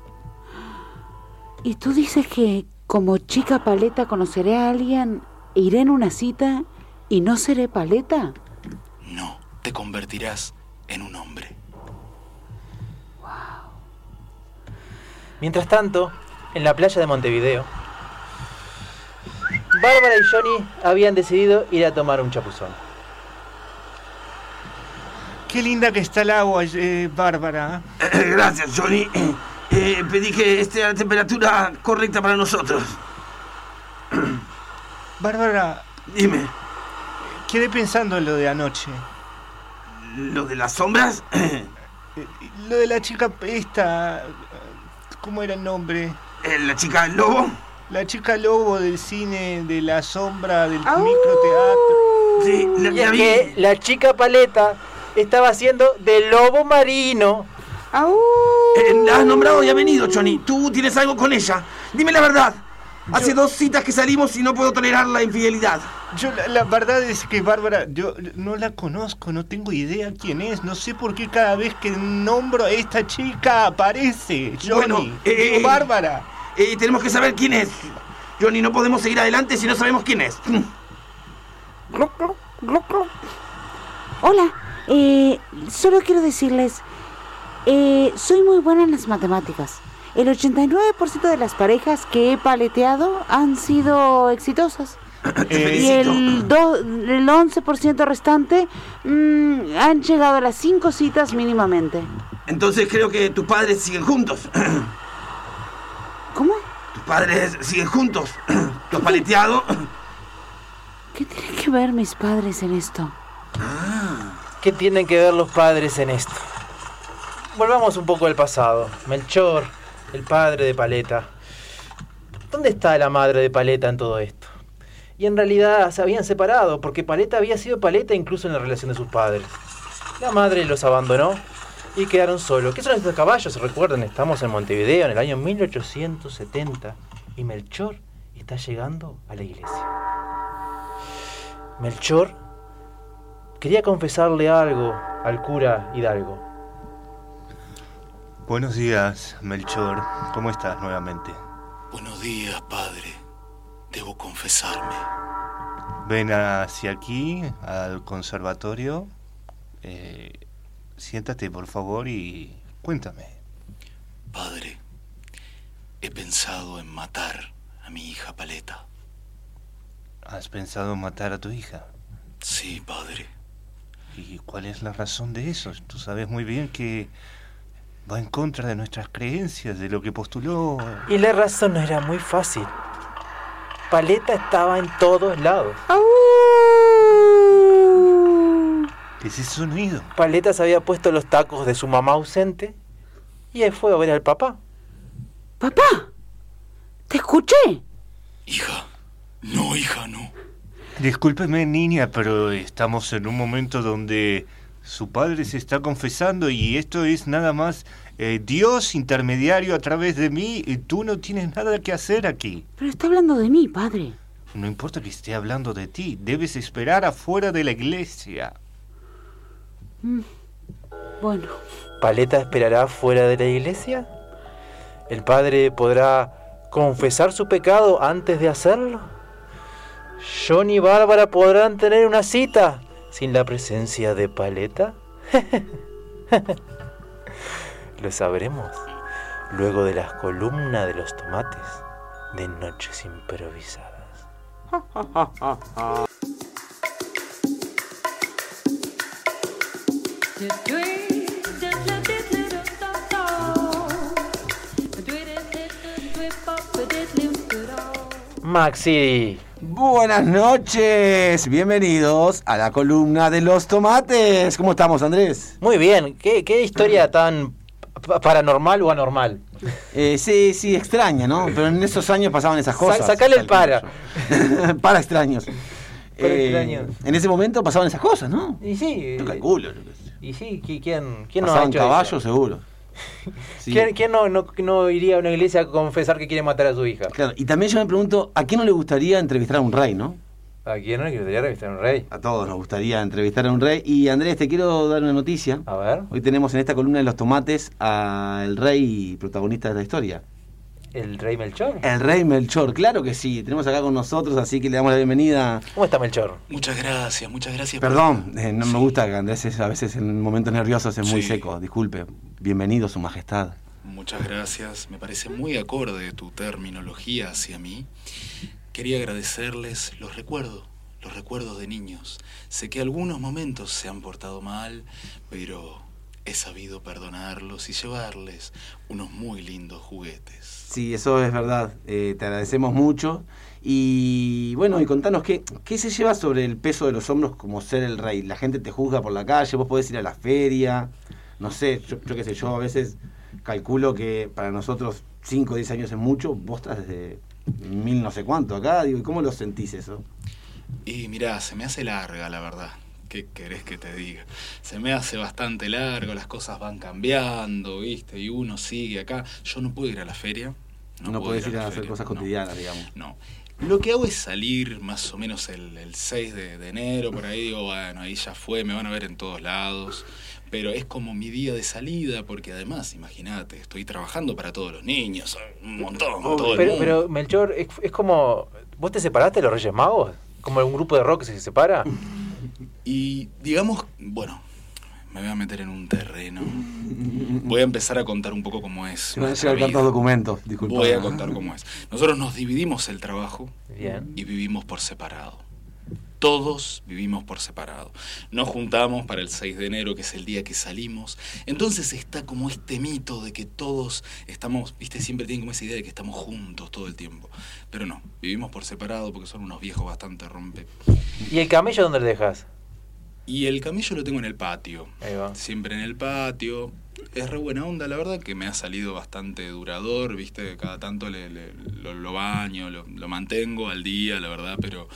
¿Y tú dices que como chica paleta conoceré a alguien, iré en una cita y no seré paleta? No, te convertirás en un hombre. Mientras tanto, en la playa de Montevideo, Bárbara y Johnny habían decidido ir a tomar un chapuzón. Qué linda que está el agua, eh, Bárbara. Eh, gracias, Johnny. Eh, pedí que esté a la temperatura correcta para nosotros. Bárbara, Dime, quedé pensando en lo de anoche. ¿lo de las sombras? Eh, Lo de la chica esta... ¿Cómo era el nombre? Eh, ¿La chica del lobo? La chica lobo del cine, de la sombra, del microteatro. Sí, la, vi. que la chica Paleta estaba haciendo de lobo marino. Eh, la has nombrado y ha venido, Johnny. Tú tienes algo con ella. Dime la verdad. Hace dos citas que salimos y no puedo tolerar la infidelidad. Yo, la, la verdad es que Bárbara, yo no la conozco, no tengo idea quién es. No sé por qué cada vez que nombro a esta chica aparece. Johnny, Bueno, eh, digo, eh, Bárbara. Eh, tenemos que saber quién es. Johnny, no podemos seguir adelante si no sabemos quién es. Hola, eh, solo quiero decirles, eh, soy muy buena en las matemáticas. El 89% de las parejas que he paleteado han sido exitosas. Eh, Y el, do- el 11% restante mm, han llegado a las 5 citas mínimamente. Entonces creo que tus padres siguen juntos. ¿Cómo? Tus padres siguen juntos. ¿Tú has paleteado? ¿Qué tienen que ver mis padres en esto? ¿Qué tienen que ver los padres en esto? Volvamos un poco al pasado. Melchor, el padre de Paleta. ¿Dónde está la madre de Paleta en todo esto? Y en realidad se habían separado porque Paleta había sido Paleta incluso en la relación de sus padres. La madre los abandonó y quedaron solos. ¿Qué son estos caballos? Recuerden, estamos en Montevideo en el año 1870 y Melchor está llegando a la iglesia. Melchor quería confesarle algo al cura Hidalgo. Buenos días, Melchor. ¿Cómo estás nuevamente? Buenos días, padre. Debo confesarme. Ven hacia aquí, al conservatorio. Eh, siéntate, por favor, y cuéntame. Padre, he pensado en matar a mi hija Paleta. ¿Has pensado matar a tu hija? Sí, padre. ¿Y cuál es la razón de eso? Tú sabes muy bien que va en contra de nuestras creencias, de lo que postuló. Y la razón no era muy fácil. Paleta estaba en todos lados. ¿Qué es ese sonido? Paleta se había puesto los tacos de su mamá ausente y ahí fue a ver al papá. Papá, te escuché. Hija. No, hija, no. Discúlpeme, niña, pero estamos en un momento donde su padre se está confesando y esto es nada más eh, Dios intermediario a través de mí y tú no tienes nada que hacer aquí. Pero está hablando de mí, padre. No importa que esté hablando de ti, debes esperar afuera de la iglesia. Bueno, ¿Paleta esperará fuera de la iglesia? ¿El padre podrá confesar su pecado antes de hacerlo? ¿John y Bárbara podrán tener una cita sin la presencia de Paleta? Lo sabremos luego de las columnas de los tomates de Noches Improvisadas. Maxi, Buenas noches, bienvenidos a la columna de los tomates. ¿Cómo estamos, Andrés? muy bien, ¿qué, qué historia tan pa- paranormal o anormal? Eh, sí, sí, extraña, ¿no? Pero en esos años pasaban esas Sa- cosas. sacale el para. para extraños. Para Eh, extraños. En ese momento pasaban esas cosas, ¿no? Y sí, Yo eh, calculo. yo y sí, ¿qui- ¿quién, quién no ha hecho caballos, eso? seguro. Sí. ¿Quién, quién no, no, no iría a una iglesia a confesar que quiere matar a su hija? Claro, y también yo me pregunto, ¿a quién no le gustaría entrevistar a un rey, no? ¿A quién no le gustaría revistar a un rey? A todos nos gustaría entrevistar a un rey. Y Andrés, te quiero dar una noticia. A ver, Hoy tenemos en esta columna de los tomates al rey protagonista de la historia. ¿El rey Melchor? El rey Melchor, claro que sí. Tenemos acá con nosotros, así que le damos la bienvenida. ¿Cómo está Melchor? Muchas gracias, muchas gracias. por- Perdón, eh, no me gusta que Andrés es- a veces en momentos nerviosos es muy Sí. seco. Disculpe. Bienvenido, su majestad. Muchas gracias, me parece muy acorde tu terminología hacia mí. Quería agradecerles los recuerdos, los recuerdos de niños. Sé que algunos momentos se han portado mal, pero he sabido perdonarlos y llevarles unos muy lindos juguetes. Sí, eso es verdad. Eh, te agradecemos mucho. Y bueno, y contanos, ¿qué, ¿qué se lleva sobre el peso de los hombros como ser el rey? La gente te juzga por la calle, vos podés ir a la feria. No sé, yo, qué sé, yo a veces calculo que para nosotros 5 o 10 años es mucho. Vos estás desde mil no sé cuánto acá. Digo, ¿y cómo lo sentís eso? Y mirá, se me hace larga, la verdad. ¿Qué querés que te diga? Se me hace bastante largo, las cosas van cambiando, ¿viste? Y uno sigue acá. Yo no puedo ir a la feria. No, puedo podés ir a hacer cosas no. cotidianas, digamos. No. Lo que hago es salir más o menos el, el 6 de, de enero, por ahí digo, bueno, ahí ya fue, me van a ver en todos lados. Pero es como mi día de salida, porque además, imagínate, estoy trabajando para todos los niños, un montón, todo el Pero, mundo. pero Melchor, es, es como... ¿Vos te separaste de los Reyes Magos? ¿Como un grupo de rock que se separa? Y digamos, bueno, me voy a meter en un terreno. Voy a empezar a contar un poco cómo es. Nuestra llegar tantos documentos, disculpa. Voy a contar cómo es. Nosotros nos dividimos el trabajo Bien. y vivimos por separado. Todos vivimos por separado. Nos juntamos para el 6 de enero, que es el día que salimos. Entonces está como este mito de que todos estamos, viste, siempre tienen como esa idea de que estamos juntos todo el tiempo. Pero no, vivimos por separado porque son unos viejos bastante rompe. ¿Y el camello dónde lo dejas? Y el camello lo tengo en el patio. Ahí va. Siempre en el patio. Es re buena onda, la verdad que me ha salido bastante durador, viste, cada tanto le, le- lo, lo baño, lo, lo mantengo al día, la verdad, pero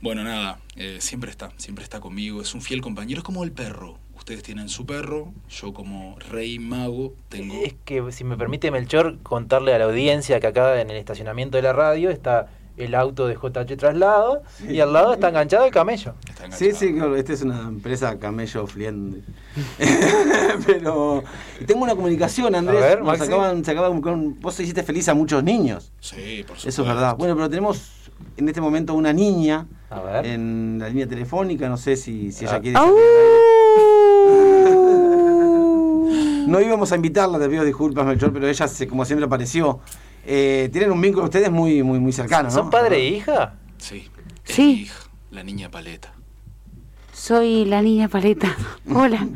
bueno, nada, eh, siempre está, siempre está conmigo, es un fiel compañero, es como el perro. Ustedes tienen su perro, yo como rey mago tengo... Es que, si me permite Melchor, contarle a la audiencia que acá en el estacionamiento de la radio está el auto de JH Traslado y al lado está enganchado el camello. está Sí, enganchado. sí, claro, esta es una empresa camello fliende. Pero tengo una comunicación, Andrés. A ver, Nos acaban, se acaba de comunicar un- vos hiciste feliz a muchos niños. Sí, por supuesto. Eso es verdad. Bueno, pero tenemos en este momento una niña A ver. en la línea telefónica. No sé si, si ella Ah. quiere. No íbamos a invitarla, te pido disculpas, Melchor, pero ella, se, como siempre, apareció. Eh, tienen un vínculo ustedes muy, muy, muy cercano, ¿no? ¿Son padre e hija? Sí. Sí. hija, la niña paleta. Soy la niña paleta. Hola.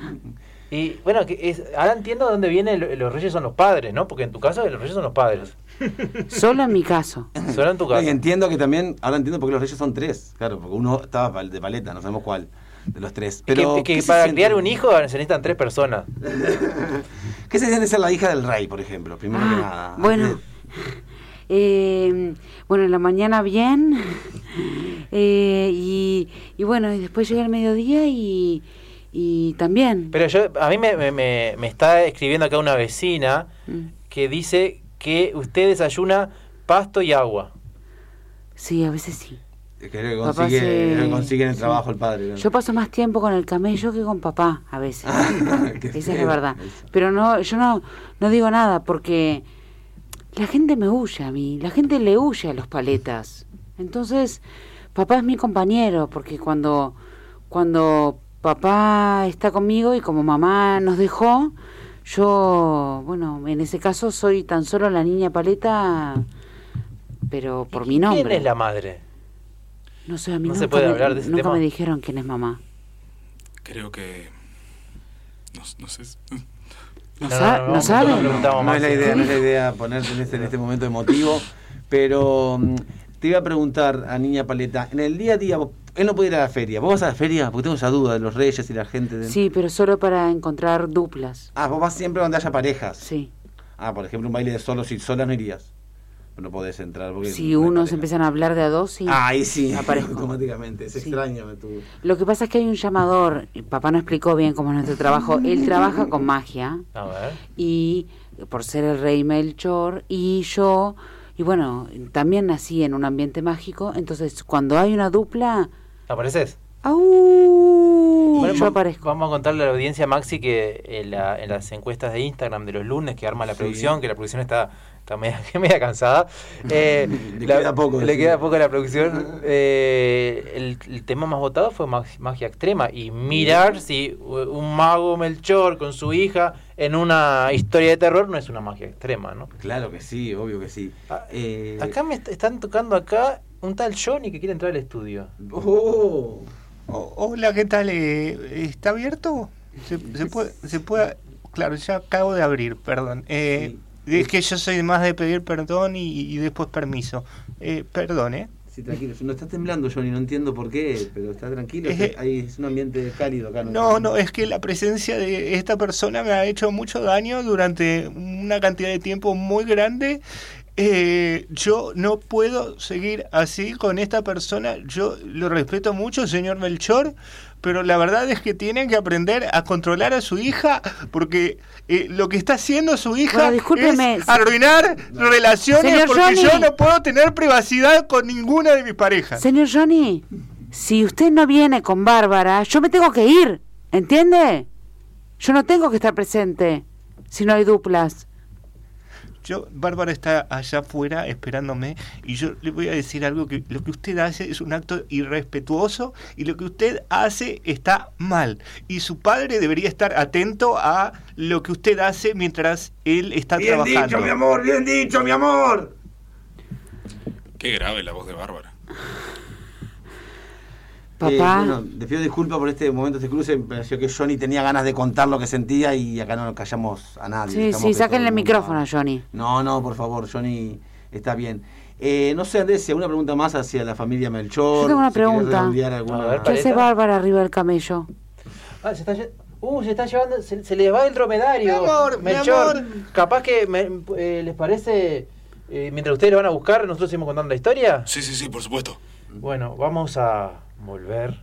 Y bueno, que es, ahora entiendo de dónde viene lo- los reyes son los padres, ¿no? Porque en tu caso los reyes son los padres. Solo en mi caso. Solo en tu caso. Y entiendo que también, ahora entiendo por qué los reyes son tres, claro, porque uno estaba de paleta, no sabemos cuál de los tres. Es Pero, que, que ¿qué se para criar un hijo se necesitan tres personas. ¿Qué se siente ser la hija del rey, por ejemplo? Primero que nada. Ah, bueno. Eh, bueno, en la mañana bien. Eh, y, y bueno, y después llega el mediodía y, y también. Pero yo, a mí me, me- me- me está escribiendo acá una vecina Mm. que dice que usted desayuna pasto y agua. Sí, a veces sí. Es que consigue, se- le consigue en el sí. trabajo el padre. ¿no? Yo paso más tiempo con el camello que con papá, a veces. Qué Esa es la verdad. Pero no, yo no, no digo nada porque la gente me huye a mí, la gente le huye a los paletas. Entonces, papá es mi compañero, porque cuando, cuando papá está conmigo y como mamá nos dejó, yo, bueno, en ese caso soy tan solo la niña paleta, pero por mi nombre. ¿Quién es la madre? No sé, a mí No se nunca puede me- hablar de ese nunca tema? me dijeron quién es mamá. Creo que. No, no sé. ¿No, No, no, no, ¿no no, saben? no, es la idea, no es la idea ponerte en este, en este momento emotivo, pero mm, te iba a preguntar a Niña Paleta, en el día a día, vos- él no puede ir a la feria, ¿vos vas a la feria? Porque tengo esa duda de los reyes y la gente. De... Sí, pero solo para encontrar duplas. Ah, vos vas siempre donde haya parejas. Sí. Ah, por ejemplo, un baile de solos y solas no irías. No podés entrar porque... Si no unos empiezan a hablar de a dos, sí. Ah, ahí sí, Aparezco. automáticamente, es Sí. extraño. tú. Lo que pasa es que hay un llamador. y Papá no explicó bien cómo es nuestro trabajo. Él trabaja con magia A ver. y por ser el rey Melchor y yo y bueno también nací en un ambiente mágico. Entonces cuando hay una dupla, ¿Apareces? ¡au! Bueno, yo aparezco. Vamos a contarle a la audiencia, Maxi, que en, la- en las encuestas de Instagram de los lunes que arma la Sí. producción, que la producción está, está media, media cansada. eh, Le la- queda poco, Le sí. queda poco a la producción. eh, el, el tema más votado fue mag- magia extrema. Y mirar si un mago Melchor con su hija en una historia de terror no es una magia extrema, ¿no? Claro que sí, obvio que sí. Ah, Eh, Acá me est- están tocando acá un tal Johnny que quiere entrar al estudio. Oh. O- hola, ¿qué tal? ¿Está abierto? ¿Se, se puede, se puede- Claro, ya acabo de abrir, perdón. Eh, Es que yo soy más de pedir perdón y, y después permiso. Eh, perdón, ¿eh? Sí, tranquilo. No está temblando, Johnny, no entiendo por qué, pero está tranquilo. Es ahí es un ambiente cálido acá. No, no, es que la presencia de esta persona me ha hecho mucho daño durante una cantidad de tiempo muy grande. Eh, yo no puedo seguir así con esta persona. Yo lo respeto mucho, señor Melchor, pero la verdad es que tienen que aprender a controlar a su hija porque eh, lo que está haciendo su hija Bueno, es arruinar relaciones Señor porque Johnny. yo no puedo tener privacidad con ninguna de mis parejas. Señor Johnny, si usted no viene con Bárbara, yo me tengo que ir, ¿entiende? Yo no tengo que estar presente si no hay duplas. Yo, Bárbara está allá afuera esperándome y yo le voy a decir algo que lo que usted hace es un acto irrespetuoso y lo que usted hace está mal. Y su padre debería estar atento a lo que usted hace mientras él está Bien trabajando. dicho, mi amor, bien dicho, mi amor. Qué grave la voz de Bárbara. Papá, Eh, bueno, le pido disculpas por este momento, este cruce. Me pareció que Johnny tenía ganas de contar lo que sentía y acá no nos callamos a nadie. sí, dejamos sí, que sáquenle el micrófono a. Johnny. No, no, por favor, Johnny está bien. Eh, no sé, Andrés, si alguna pregunta más hacia la familia Melchor. Yo tengo una si pregunta. alguna- ver, ¿Qué hace. Bárbara arriba del camello? Ah, se está, uh, se está llevando, se, se le va el dromedario. Mi amor, mi Melchor, amor. capaz que me- eh, les parece, eh, mientras ustedes lo van a buscar, nosotros seguimos contando la historia. Sí, sí, sí, por supuesto. Bueno, vamos a volver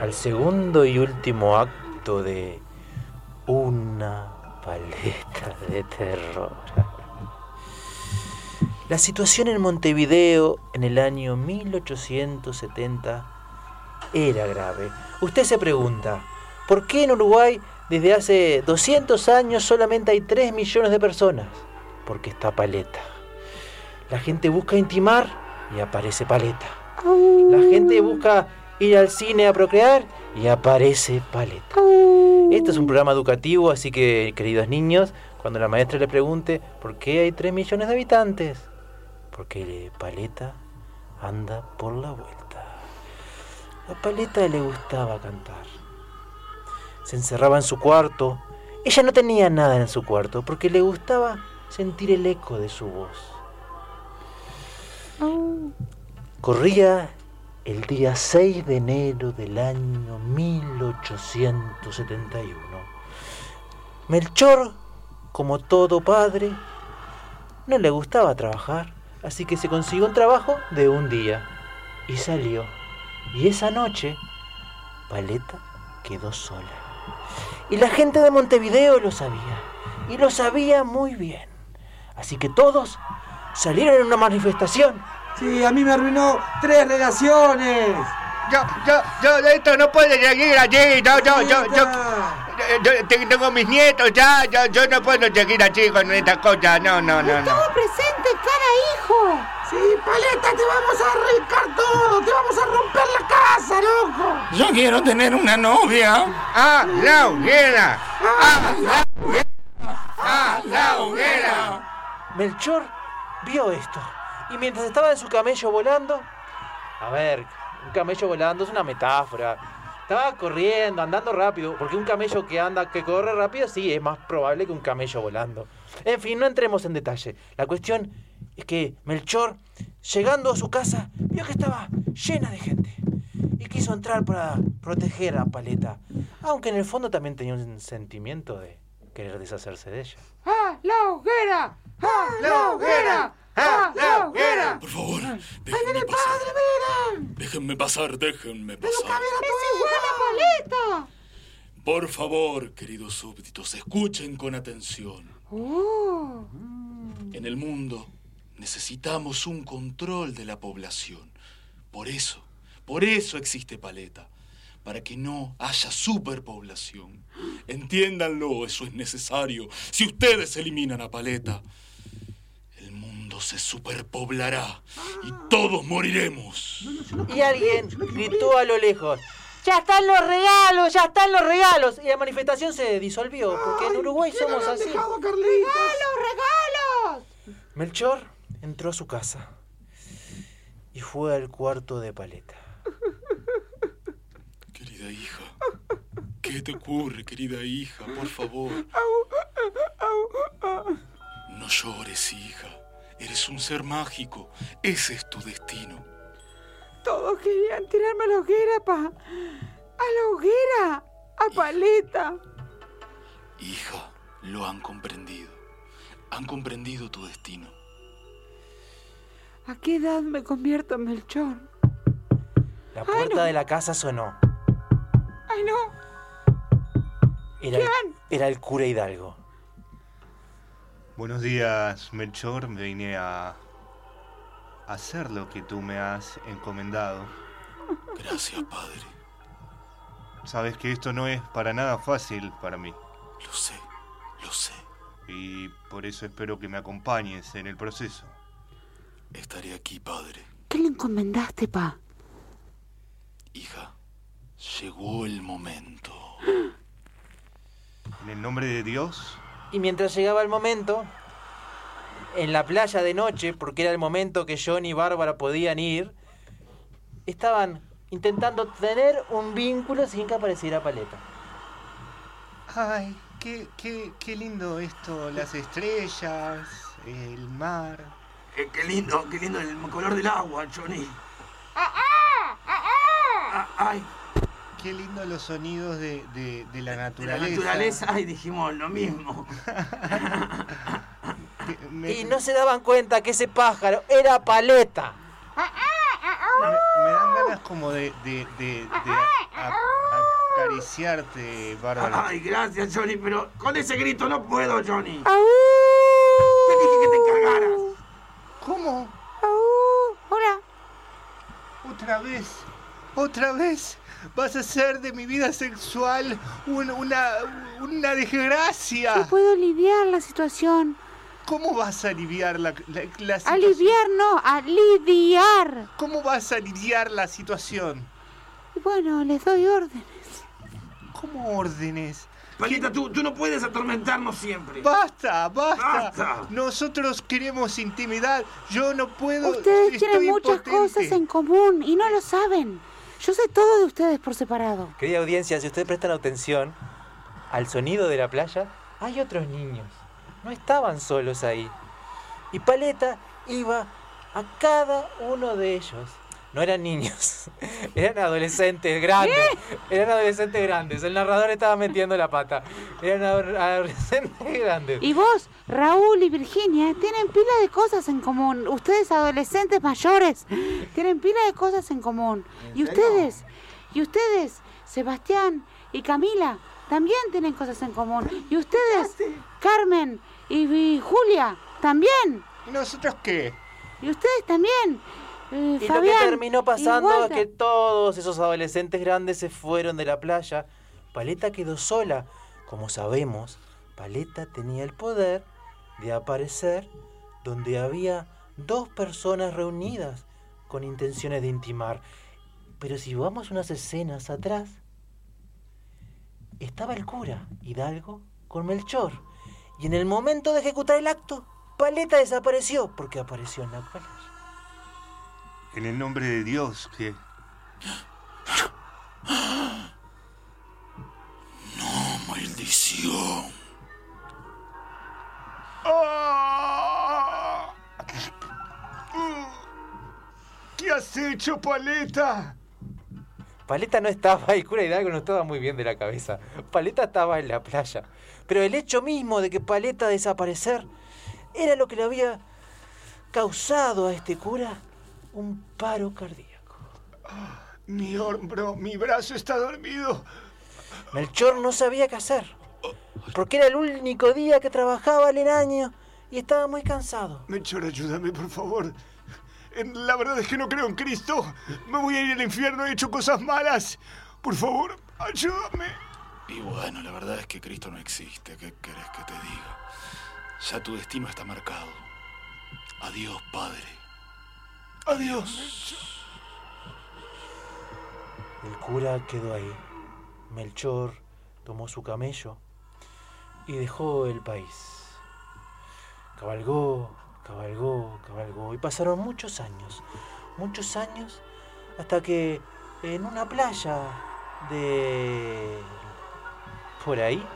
al segundo y último acto de una paleta de terror. La situación en Montevideo en el año 1870 era grave. Usted se pregunta, ¿por qué en Uruguay desde hace 200 años solamente hay 3 millones de personas? Porque está paleta. La gente busca intimar y aparece paleta. La gente busca ir al cine a procrear y aparece paleta. Este es un programa educativo, así que, queridos niños, cuando la maestra le pregunte por qué hay 3 millones de habitantes, porque paleta anda por la vuelta. A Paleta le gustaba cantar. Se encerraba en su cuarto. Ella no tenía nada en su cuarto porque le gustaba sentir el eco de su voz. Corría el día 6 de enero del año 1871. Melchor, como todo padre, no le gustaba trabajar, así que se consiguió un trabajo de un día y salió. Y esa noche, Paleta quedó sola. Y la gente de Montevideo lo sabía, y lo sabía muy bien. Así que todos salieron en una manifestación. Sí, a mí me arruinó tres relaciones. Yo, yo, yo, esto no puede seguir así. No, yo, yo, yo, yo, yo tengo mis nietos ya. Yo, yo no puedo seguir así con estas cosas. No, no, no, no. Estaba presente, cara hijo. Sí, paleta, te vamos a arrancar todo. Te vamos a romper la casa, loco. Yo quiero tener una novia. ¡Ah, la hoguera! ¡Ah, la hoguera! ¡Ah, la hoguera! Melchor vio esto. Y mientras estaba en su camello volando. A ver, un camello volando es una metáfora. Estaba corriendo, andando rápido. Porque un camello que anda, que corre rápido, sí, es más probable que un camello volando. En fin, no entremos en detalle. La cuestión es que Melchor, llegando a su casa, vio que estaba llena de gente. Y quiso entrar para proteger a Paleta. Aunque en el fondo también tenía un sentimiento de querer deshacerse de ella. ¡Ah, la hoguera! ¡Ah, la hoguera! ¡Ah, la hoguera! Por favor, déjenme pasar. Déjenme pasar, déjenme pasar. ¡Es igual a Paleta! Por favor, queridos súbditos, escuchen con atención. ¡Oh! En el mundo necesitamos un control de la población. Por eso, por eso existe Paleta. Para que no haya superpoblación. Entiéndanlo, eso es necesario. Si ustedes eliminan a Paleta, mundo se superpoblará y todos moriremos. Y alguien gritó a lo lejos. ¡Ya están los regalos! ¡Ya están los regalos! Y la manifestación se disolvió, porque en Uruguay somos así. Dejado, Carlitos. ¡Regalos! Melchor entró a su casa y fue al cuarto de Paleta. Querida hija, ¿qué te ocurre, querida hija? Por favor. No llores, hija. Eres un ser mágico. Ese es tu destino. Todos querían tirarme a la hoguera, pa. A la hoguera. A Paleta. Hija, lo han comprendido. Han comprendido tu destino. ¿A qué edad me convierto en Melchor? La puerta de la casa sonó. ¡Ay, no! Era el, ¿Quién? era el cura Hidalgo. Buenos días, Melchor. Me vine a hacer lo que tú me has encomendado. Gracias, padre. Sabes que esto no es para nada fácil para mí. Lo sé, lo sé. Y por eso espero que me acompañes en el proceso. Estaré aquí, padre. ¿Qué le encomendaste, pa? Hija, llegó el momento. En el nombre de Dios, Y mientras llegaba el momento, en la playa de noche, porque era el momento que John y Bárbara podían ir, estaban intentando tener un vínculo sin que apareciera Paleta. Ay, qué, qué, qué lindo esto, las estrellas, el mar. Eh, qué lindo, qué lindo el color del agua, Johnny. Ah, ay, Qué lindo los sonidos de, de- de la de la naturaleza. naturaleza, ay, dijimos lo mismo. Me, Y no se daban cuenta que ese pájaro era Paleta. me- me dan ganas como de, de, de- de a- a- acariciarte, Bárbara. Ay, gracias, Johnny, pero con ese grito no puedo, Johnny. Te dije que te encargaras. ¿Cómo? ¡Hola! ¿Otra vez? ¿Otra vez? ¿Vas a hacer de mi vida sexual un- una, una desgracia? No puedo aliviar la situación. ¿Cómo vas a aliviar la, la, la situación? Aliviar no, a lidiar. ¿Cómo vas a aliviar la situación? Bueno, les doy órdenes. ¿Cómo órdenes? Paleta, tú, tú no puedes atormentarnos siempre. ¡Basta, basta! Basta. Nosotros queremos intimidad. Yo no puedo. Ustedes estoy tienen muchas impotente. cosas en común y no lo saben. Yo sé todo de ustedes por separado. Querida audiencia, si ustedes prestan atención al sonido de la playa, hay otros niños. No estaban solos ahí. Y Paleta iba a cada uno de ellos. No eran niños, eran adolescentes grandes. Eran adolescentes grandes. El narrador estaba metiendo la pata. Eran adolescentes grandes. Y vos, Raúl y Virginia, tienen pila de cosas en común. Ustedes adolescentes mayores, tienen pila de cosas en común. Y ustedes, y ustedes, Sebastián y Camila, también tienen cosas en común. Y ustedes, Carmen y, y Julia, también. ¿Y nosotros qué? Y ustedes también. Eh, Y lo que terminó pasando es que todos esos adolescentes grandes se fueron de la playa. Paleta quedó sola. Como sabemos, Paleta tenía el poder de aparecer donde había dos personas reunidas con intenciones de intimar. Pero si vamos unas escenas atrás, estaba el cura Hidalgo con Melchor. Y en el momento de ejecutar el acto, Paleta desapareció porque apareció en la playa. En el nombre de Dios, que. Maldición. ¡Ah! ¿Qué has hecho, Paleta? Paleta no estaba, el cura Hidalgo no estaba muy bien de la cabeza. Paleta estaba en la playa. Pero el hecho mismo de que Paleta desaparecer era lo que le había causado a este cura un paro cardíaco. Mi hombro, mi brazo está dormido. Melchor no sabía qué hacer. Porque era el único día que trabajaba el año y estaba muy cansado. Melchor, ayúdame, por favor. La verdad es que no creo en Cristo. Me voy a ir al infierno, he hecho cosas malas. Por favor, ayúdame. Y bueno, la verdad es que Cristo no existe. ¿Qué querés que te diga? Ya tu destino está marcado. Adiós, Padre. Adiós. El cura quedó ahí. Melchor tomó su camello y dejó el país. Cabalgó, cabalgó, cabalgó. Y pasaron muchos años, muchos años, hasta que en una playa de... por ahí,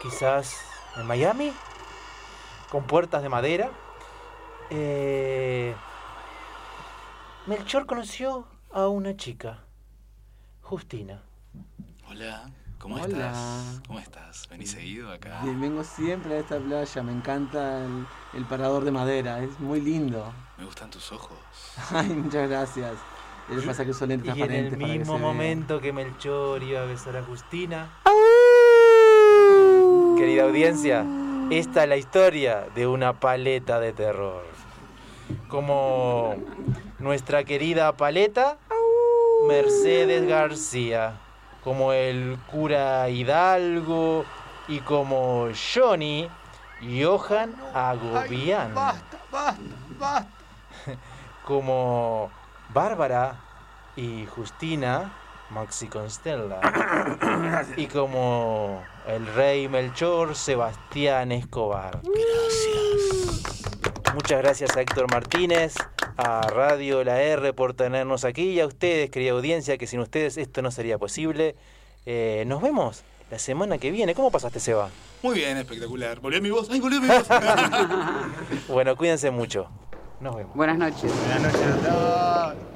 quizás en Miami, con puertas de madera, eh, Melchor conoció a una chica, Justina. Hola, ¿cómo Hola. estás? ¿Cómo estás? ¿Venís seguido acá? Bien, vengo siempre a esta playa, me encanta el, el parador de madera, es muy lindo. Me gustan tus ojos. Ay, muchas gracias. Pasa que son lentes Y en el que mismo vea. momento que Melchor iba a besar a Justina, querida audiencia, esta es la historia de una paleta de terror. Como nuestra querida paleta, Mercedes García, como el cura Hidalgo y como Johnny Johan Agobián, Basta, basta, basta. como Bárbara y Justina Maxi Constella y como el rey Melchor Sebastián Escobar. Muchas gracias a Héctor Martínez, a Radio La R por tenernos aquí y a ustedes, querida audiencia, que sin ustedes esto no sería posible. Eh, nos vemos la semana que viene. ¿Cómo pasaste, Seba? Muy bien, espectacular. ¿Volvió mi voz? ¡Ay, volvió mi voz! Bueno, cuídense mucho. Nos vemos. Buenas noches. Buenas noches a todos.